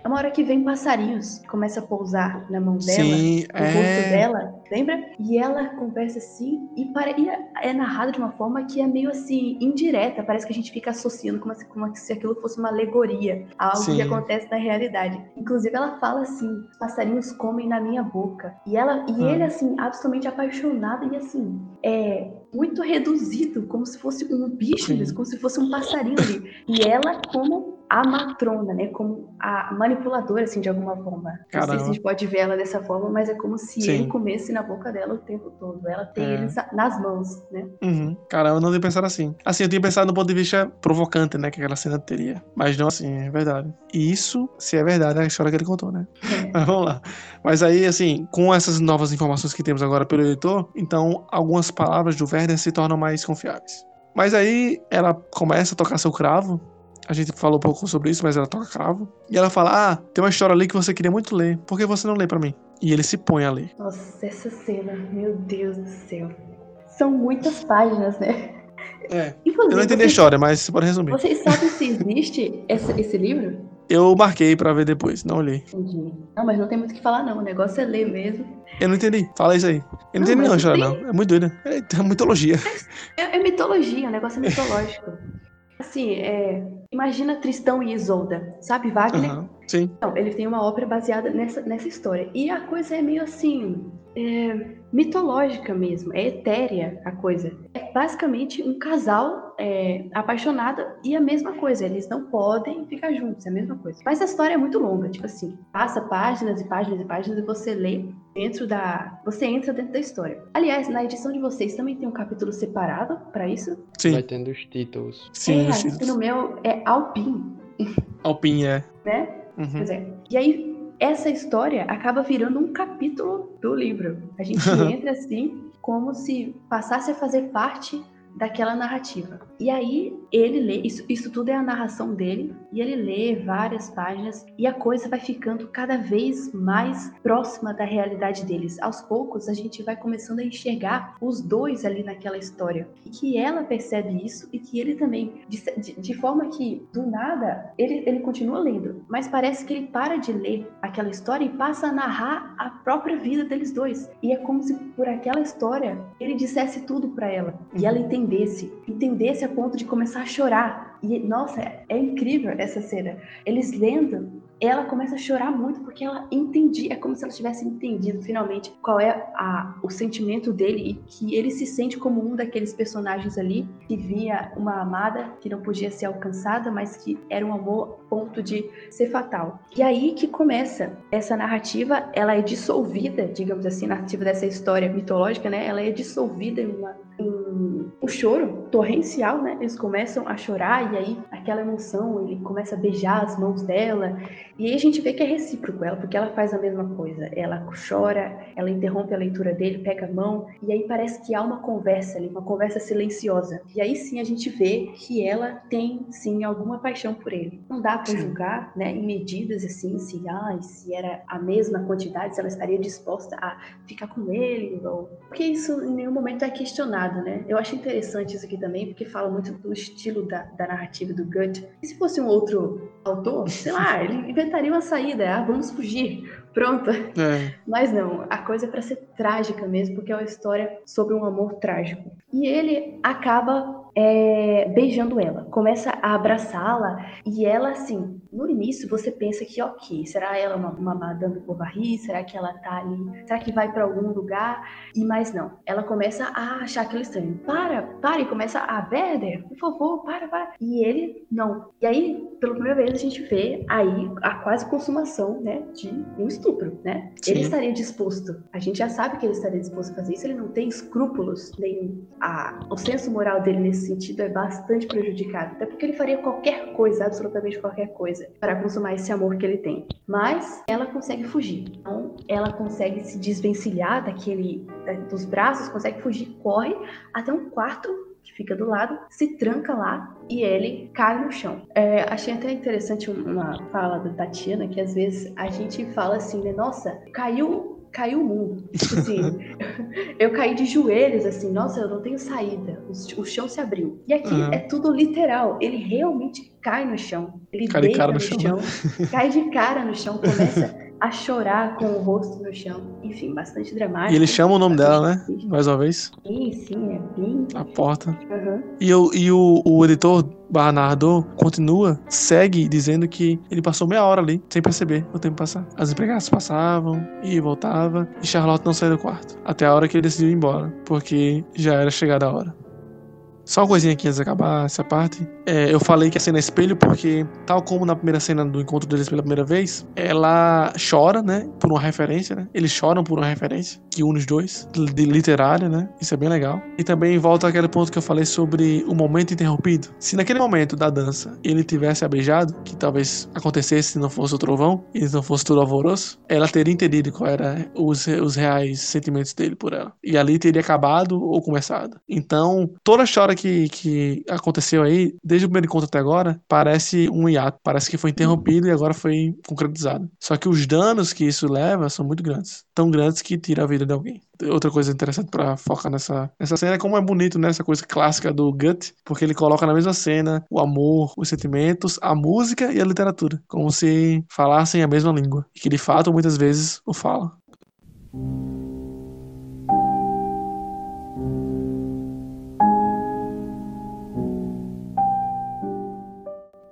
É uma hora que vem passarinhos, começa a pousar na mão dela. Sim Sim, o é... rosto dela, lembra? E ela conversa assim e, para, e é narrado de uma forma que é meio assim indireta, parece que a gente fica associando como se, como se aquilo fosse uma alegoria a algo Sim. que acontece na realidade. Inclusive ela fala assim: "Os passarinhos comem na minha boca". E ela e hum. ele assim absolutamente apaixonado e assim, é muito reduzido, como se fosse um bicho, como se fosse um passarinho ali. E ela como a matrona, né? Como a manipuladora, assim, de alguma forma. Caramba. Não sei se a gente pode ver ela dessa forma, mas é como se Sim. ele comesse na boca dela o tempo todo. Ela tem é. eles nas mãos, né? Uhum. Caramba, eu não tinha pensado assim. Assim, eu tinha pensado no ponto de vista provocante, né? Que aquela cena teria. Mas não assim, é verdade. E isso, se é verdade, é a história que ele contou, né? É. Mas vamos lá. Mas aí, assim, com essas novas informações que temos agora pelo editor, então algumas palavras do Werner se tornam mais confiáveis. Mas aí ela começa a tocar seu cravo a gente falou um pouco sobre isso, mas ela toca cravo. E ela fala: Ah, tem uma história ali que você queria muito ler. Por que você não lê para mim? E ele se põe a ler. Nossa, essa cena, meu Deus do céu. São muitas páginas, né? É. Inclusive, eu não entendi vocês, a história, mas você pode resumir. Vocês sabem se existe esse, esse livro? Eu marquei para ver depois, não olhei. Entendi. Não, mas não tem muito o que falar, não. O negócio é ler mesmo. Eu não entendi. Fala isso aí. Eu não, não entendi não a história, tem... não. É muito doida. É, é mitologia. É, é mitologia, o negócio é mitológico. Assim, é, imagina Tristão e Isolda, sabe Wagner? Uhum, sim. Então, ele tem uma ópera baseada nessa, nessa história. E a coisa é meio assim, é, mitológica mesmo, é etérea a coisa. É basicamente um casal é, apaixonado e a mesma coisa, eles não podem ficar juntos, é a mesma coisa. Mas a história é muito longa, tipo assim, passa páginas e páginas e páginas e você lê dentro da. Você entra dentro da história. Aliás, na edição de vocês também tem um capítulo separado para isso? Sim. Vai tendo os títulos. Sim, é, os títulos. no meu é Alpin. Alpin, é. Né? Uhum. Pois é. E aí essa história acaba virando um capítulo do livro. A gente entra assim como se passasse a fazer parte daquela narrativa. E aí ele lê, isso, isso tudo é a narração dele, e ele lê várias páginas e a coisa vai ficando cada vez mais próxima da realidade deles. Aos poucos a gente vai começando a enxergar os dois ali naquela história. E que ela percebe isso e que ele também, de, de, de forma que do nada ele, ele continua lendo, mas parece que ele para de ler aquela história e passa a narrar a própria vida deles dois. E é como se por aquela história ele dissesse tudo para ela e ela entende entendesse, entendesse a ponto de começar a chorar. E nossa, é, incrível essa cena. Eles lendo ela começa a chorar muito porque ela entendia, é como se ela tivesse entendido finalmente qual é a, o sentimento dele e que ele se sente como um daqueles personagens ali que via uma amada que não podia ser alcançada, mas que era um amor ponto de ser fatal. E aí que começa essa narrativa, ela é dissolvida, digamos assim, narrativa dessa história mitológica, né? Ela é dissolvida em, uma, em um choro torrencial, né? Eles começam a chorar e aí aquela emoção, ele começa a beijar as mãos dela. E aí a gente vê que é recíproco ela, porque ela faz a mesma coisa. Ela chora, ela interrompe a leitura dele, pega a mão, e aí parece que há uma conversa ali, uma conversa silenciosa. E aí sim a gente vê que ela tem sim alguma paixão por ele. Não dá para julgar, né, em medidas assim, se, ah, se era a mesma quantidade, se ela estaria disposta a ficar com ele, ou... porque isso em nenhum momento é questionado, né? Eu acho interessante isso aqui também, porque fala muito do estilo da, da narrativa do Gut. E se fosse um outro autor, sei lá, ele inventaria uma saída, ah, vamos fugir, pronto. É. Mas não, a coisa é para ser trágica mesmo, porque é uma história sobre um amor trágico. E ele acaba é, beijando ela, começa a abraçá-la e ela, assim, no início você pensa que, ok, será ela uma, uma Madame Bovary? Será que ela tá ali? Será que vai para algum lugar? E mais não, ela começa a achar aquilo estranho. Para, para, e começa a, Werder, por favor, para, para. E ele, não. E aí, pela primeira vez, a gente vê aí a quase consumação, né, de um estupro, né? Sim. Ele estaria disposto, a gente já sabe que ele estaria disposto a fazer isso, ele não tem escrúpulos, nem a, o senso moral dele nesse sentido é bastante prejudicado, até porque ele faria qualquer coisa, absolutamente qualquer coisa, para consumar esse amor que ele tem. Mas ela consegue fugir. Então, ela consegue se desvencilhar daquele dos braços, consegue fugir, corre até um quarto que fica do lado, se tranca lá e ele cai no chão. É, achei até interessante uma fala da Tatiana, que às vezes a gente fala assim, né? Nossa, caiu caiu o mundo. Tipo assim, eu caí de joelhos, assim, nossa, eu não tenho saída. O, o chão se abriu. E aqui uhum. é tudo literal. Ele realmente cai no chão. Ele cai deita no, no chão, chão cai de cara no chão, começa a chorar com o rosto no chão. Enfim, bastante dramático. E ele chama o nome dela, né? Mais uma vez. Sim, sim, é bem. A porta. Uhum. E, o, e o, o editor barra narrador continua, segue dizendo que ele passou meia hora ali, sem perceber o tempo passar. As empregadas passavam e voltava, e Charlotte não saiu do quarto. Até a hora que ele decidiu ir embora, porque já era chegada a hora. Só uma coisinha aqui antes de acabar essa parte. É, eu falei que a cena é espelho porque, tal como na primeira cena do encontro deles pela primeira vez, ela chora, né? Por uma referência, né? Eles choram por uma referência que une os dois, de literária, né? Isso é bem legal. E também volta àquele ponto que eu falei sobre o momento interrompido. Se naquele momento da dança ele tivesse beijado, que talvez acontecesse se não fosse o trovão, e não fosse tudo alvoroço, ela teria entendido qual era os, os reais sentimentos dele por ela. E ali teria acabado ou começado. Então, toda a que, que aconteceu aí, desde o primeiro encontro até agora, parece um hiato. Parece que foi interrompido e agora foi concretizado. Só que os danos que isso leva são muito grandes. Tão grandes que tira a vida de alguém. Outra coisa interessante para focar nessa, nessa cena é como é bonito, né? Essa coisa clássica do Gut, porque ele coloca na mesma cena o amor, os sentimentos, a música e a literatura, como se falassem a mesma língua. E que de fato muitas vezes o falam.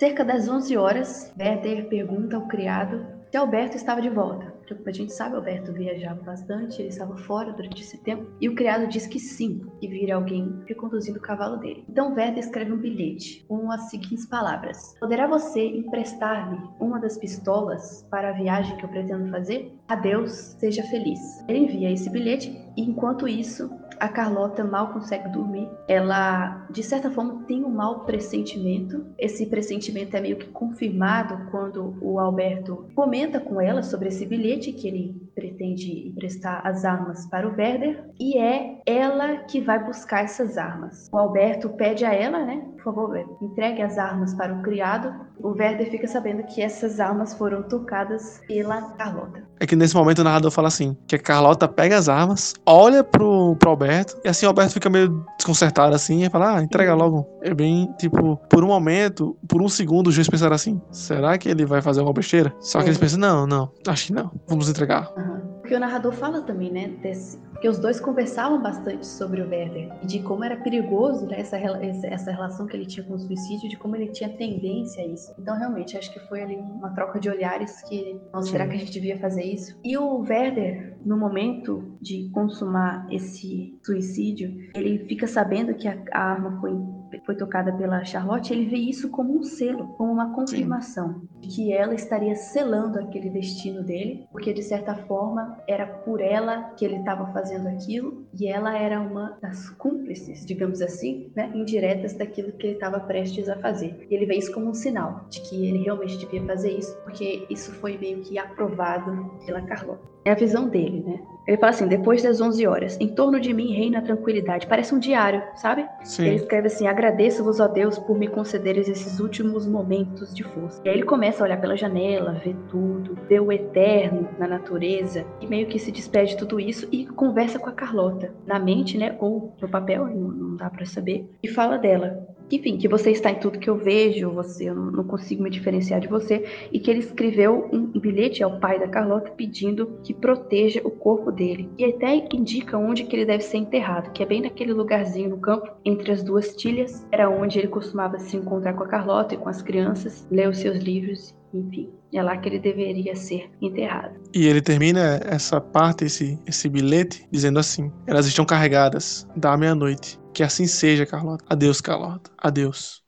Cerca das 11 horas, Werther pergunta ao criado se Alberto estava de volta. A gente sabe, Alberto viajava bastante, ele estava fora durante esse tempo, e o criado diz que sim, que vira alguém reconduzindo o cavalo dele. Então Werther escreve um bilhete com as seguintes palavras: Poderá você emprestar-me uma das pistolas para a viagem que eu pretendo fazer? Adeus, seja feliz. Ele envia esse bilhete e enquanto isso, a Carlota mal consegue dormir. Ela, de certa forma, tem um mau pressentimento. Esse pressentimento é meio que confirmado quando o Alberto comenta com ela sobre esse bilhete que ele pretende emprestar as armas para o Werder e é ela que vai buscar essas armas. O Alberto pede a ela, né, por favor, entregue as armas para o criado. O Werder fica sabendo que essas armas foram tocadas pela Carlota. É que nesse momento o narrador fala assim, que a Carlota pega as armas, olha pro, pro Alberto, e assim o Alberto fica meio desconcertado assim, e fala, ah, entrega logo. É bem, tipo, por um momento, por um segundo o juiz pensar assim, será que ele vai fazer uma besteira? Só que é. eles pensam, não, não, acho que não, vamos entregar. Uhum. Porque o narrador fala também, né, desse, que os dois conversavam bastante sobre o Werder e de como era perigoso né, essa, essa relação que ele tinha com o suicídio, de como ele tinha tendência a isso. Então, realmente, acho que foi ali uma troca de olhares que, nossa, será que a gente devia fazer isso? E o Werder, no momento de consumar esse suicídio, ele fica sabendo que a, a arma foi foi tocada pela Charlotte, ele vê isso como um selo, como uma confirmação Sim. de que ela estaria selando aquele destino dele, porque de certa forma era por ela que ele estava fazendo aquilo e ela era uma das cúmplices, digamos assim, né, indiretas daquilo que ele estava prestes a fazer. E ele vê isso como um sinal de que ele realmente devia fazer isso, porque isso foi meio que aprovado pela Carlota. É a visão dele, né? Ele fala assim: depois das 11 horas, em torno de mim reina a tranquilidade. Parece um diário, sabe? Sim. Ele escreve assim: agradeço-vos, ó Deus, por me concederes esses últimos momentos de força. E aí ele começa a olhar pela janela, ver tudo, ver o eterno na natureza, e meio que se despede de tudo isso e conversa com a Carlota, na mente, né? Ou no papel, não, não dá para saber, e fala dela enfim, que você está em tudo que eu vejo, você, eu não consigo me diferenciar de você, e que ele escreveu um bilhete ao pai da Carlota pedindo que proteja o corpo dele. E até indica onde que ele deve ser enterrado, que é bem naquele lugarzinho no campo, entre as duas tilhas, era onde ele costumava se encontrar com a Carlota e com as crianças, ler os seus livros, enfim. É lá que ele deveria ser enterrado. E ele termina essa parte, esse, esse bilhete, dizendo assim: Elas estão carregadas da meia-noite que assim seja, Carlota. Adeus, Carlota. Adeus.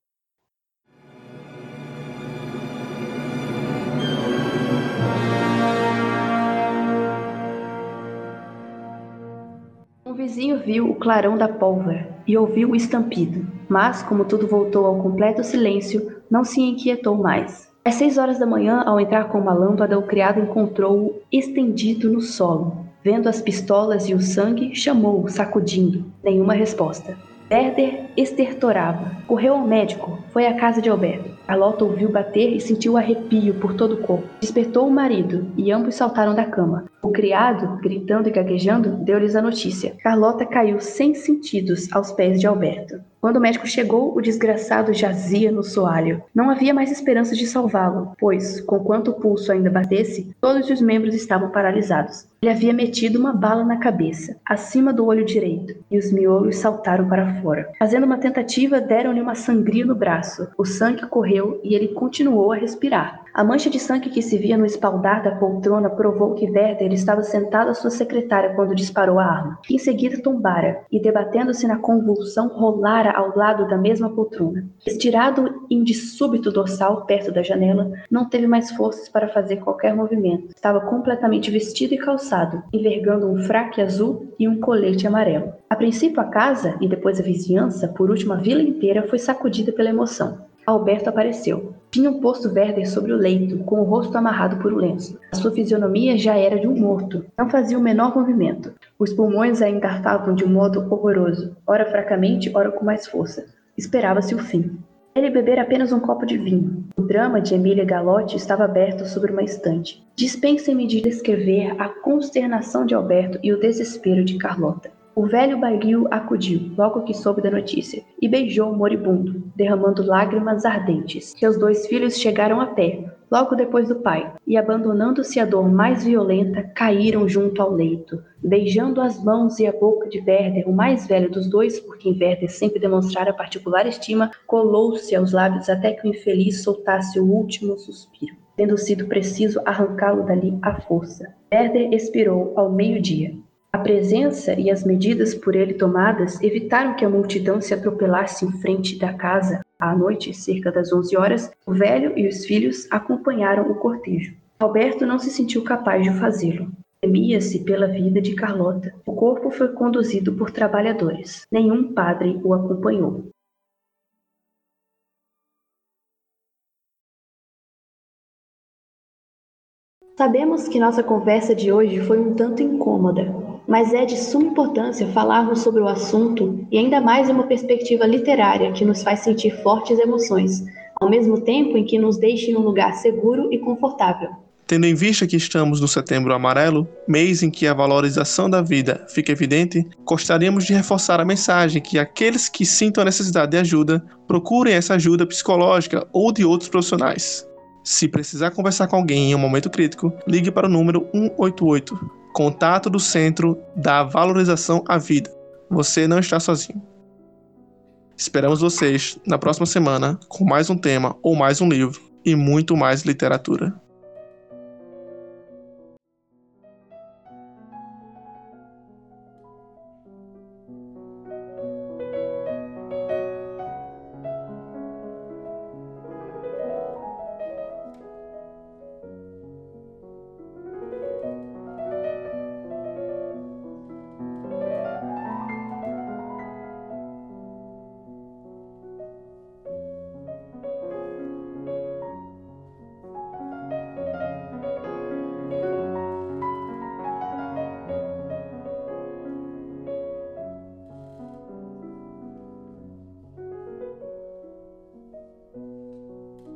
Um vizinho viu o clarão da pólvora e ouviu o estampido, mas, como tudo voltou ao completo silêncio, não se inquietou mais. Às seis horas da manhã, ao entrar com uma lâmpada, o criado encontrou-o estendido no solo, Vendo as pistolas e o sangue, chamou-o, sacudindo. Nenhuma resposta. Werder estertorava. Correu ao médico. Foi à casa de Alberto. Carlota ouviu bater e sentiu arrepio por todo o corpo. Despertou o marido e ambos saltaram da cama. O criado, gritando e gaguejando, deu-lhes a notícia. Carlota caiu sem sentidos aos pés de Alberto. Quando o médico chegou, o desgraçado jazia no soalho. Não havia mais esperança de salvá-lo, pois, conquanto o pulso ainda batesse, todos os membros estavam paralisados. Ele havia metido uma bala na cabeça, acima do olho direito, e os miolos saltaram para fora. Fazendo uma tentativa, deram-lhe uma sangria no braço. O sangue correu e ele continuou a respirar. A mancha de sangue que se via no espaldar da poltrona provou que Werther estava sentado à sua secretária quando disparou a arma. Em seguida tombara e, debatendo-se na convulsão, rolara ao lado da mesma poltrona. Estirado em de súbito dorsal perto da janela, não teve mais forças para fazer qualquer movimento. Estava completamente vestido e calçado, envergando um fraque azul e um colete amarelo. A princípio a casa, e depois a vizinhança, por último a vila inteira, foi sacudida pela emoção. Alberto apareceu. Tinham posto Werder sobre o leito, com o rosto amarrado por um lenço. A sua fisionomia já era de um morto. Não fazia o menor movimento. Os pulmões a engarfavam de um modo horroroso, ora fracamente, ora com mais força. Esperava-se o fim. Ele bebera apenas um copo de vinho. O drama de Emília Galotti estava aberto sobre uma estante. Dispensem-me de descrever a consternação de Alberto e o desespero de Carlota. O velho barril acudiu, logo que soube da notícia, e beijou o moribundo, derramando lágrimas ardentes. Seus dois filhos chegaram a pé, logo depois do pai, e abandonando-se à dor mais violenta, caíram junto ao leito, beijando as mãos e a boca de Werder, o mais velho dos dois, por quem Werder sempre demonstrara particular estima, colou-se aos lábios até que o infeliz soltasse o último suspiro, tendo sido preciso arrancá-lo dali à força. Werder expirou ao meio-dia. A presença e as medidas por ele tomadas evitaram que a multidão se atropelasse em frente da casa. À noite, cerca das 11 horas, o velho e os filhos acompanharam o cortejo. Alberto não se sentiu capaz de fazê-lo. Temia-se pela vida de Carlota. O corpo foi conduzido por trabalhadores. Nenhum padre o acompanhou. Sabemos que nossa conversa de hoje foi um tanto incômoda, mas é de suma importância falarmos sobre o assunto e ainda mais em uma perspectiva literária que nos faz sentir fortes emoções, ao mesmo tempo em que nos deixa em um lugar seguro e confortável. Tendo em vista que estamos no Setembro Amarelo, mês em que a valorização da vida fica evidente, gostaríamos de reforçar a mensagem que aqueles que sintam a necessidade de ajuda procurem essa ajuda psicológica ou de outros profissionais. Se precisar conversar com alguém em um momento crítico, ligue para o número 188 Contato do Centro da Valorização à Vida. Você não está sozinho. Esperamos vocês na próxima semana com mais um tema ou mais um livro e muito mais literatura.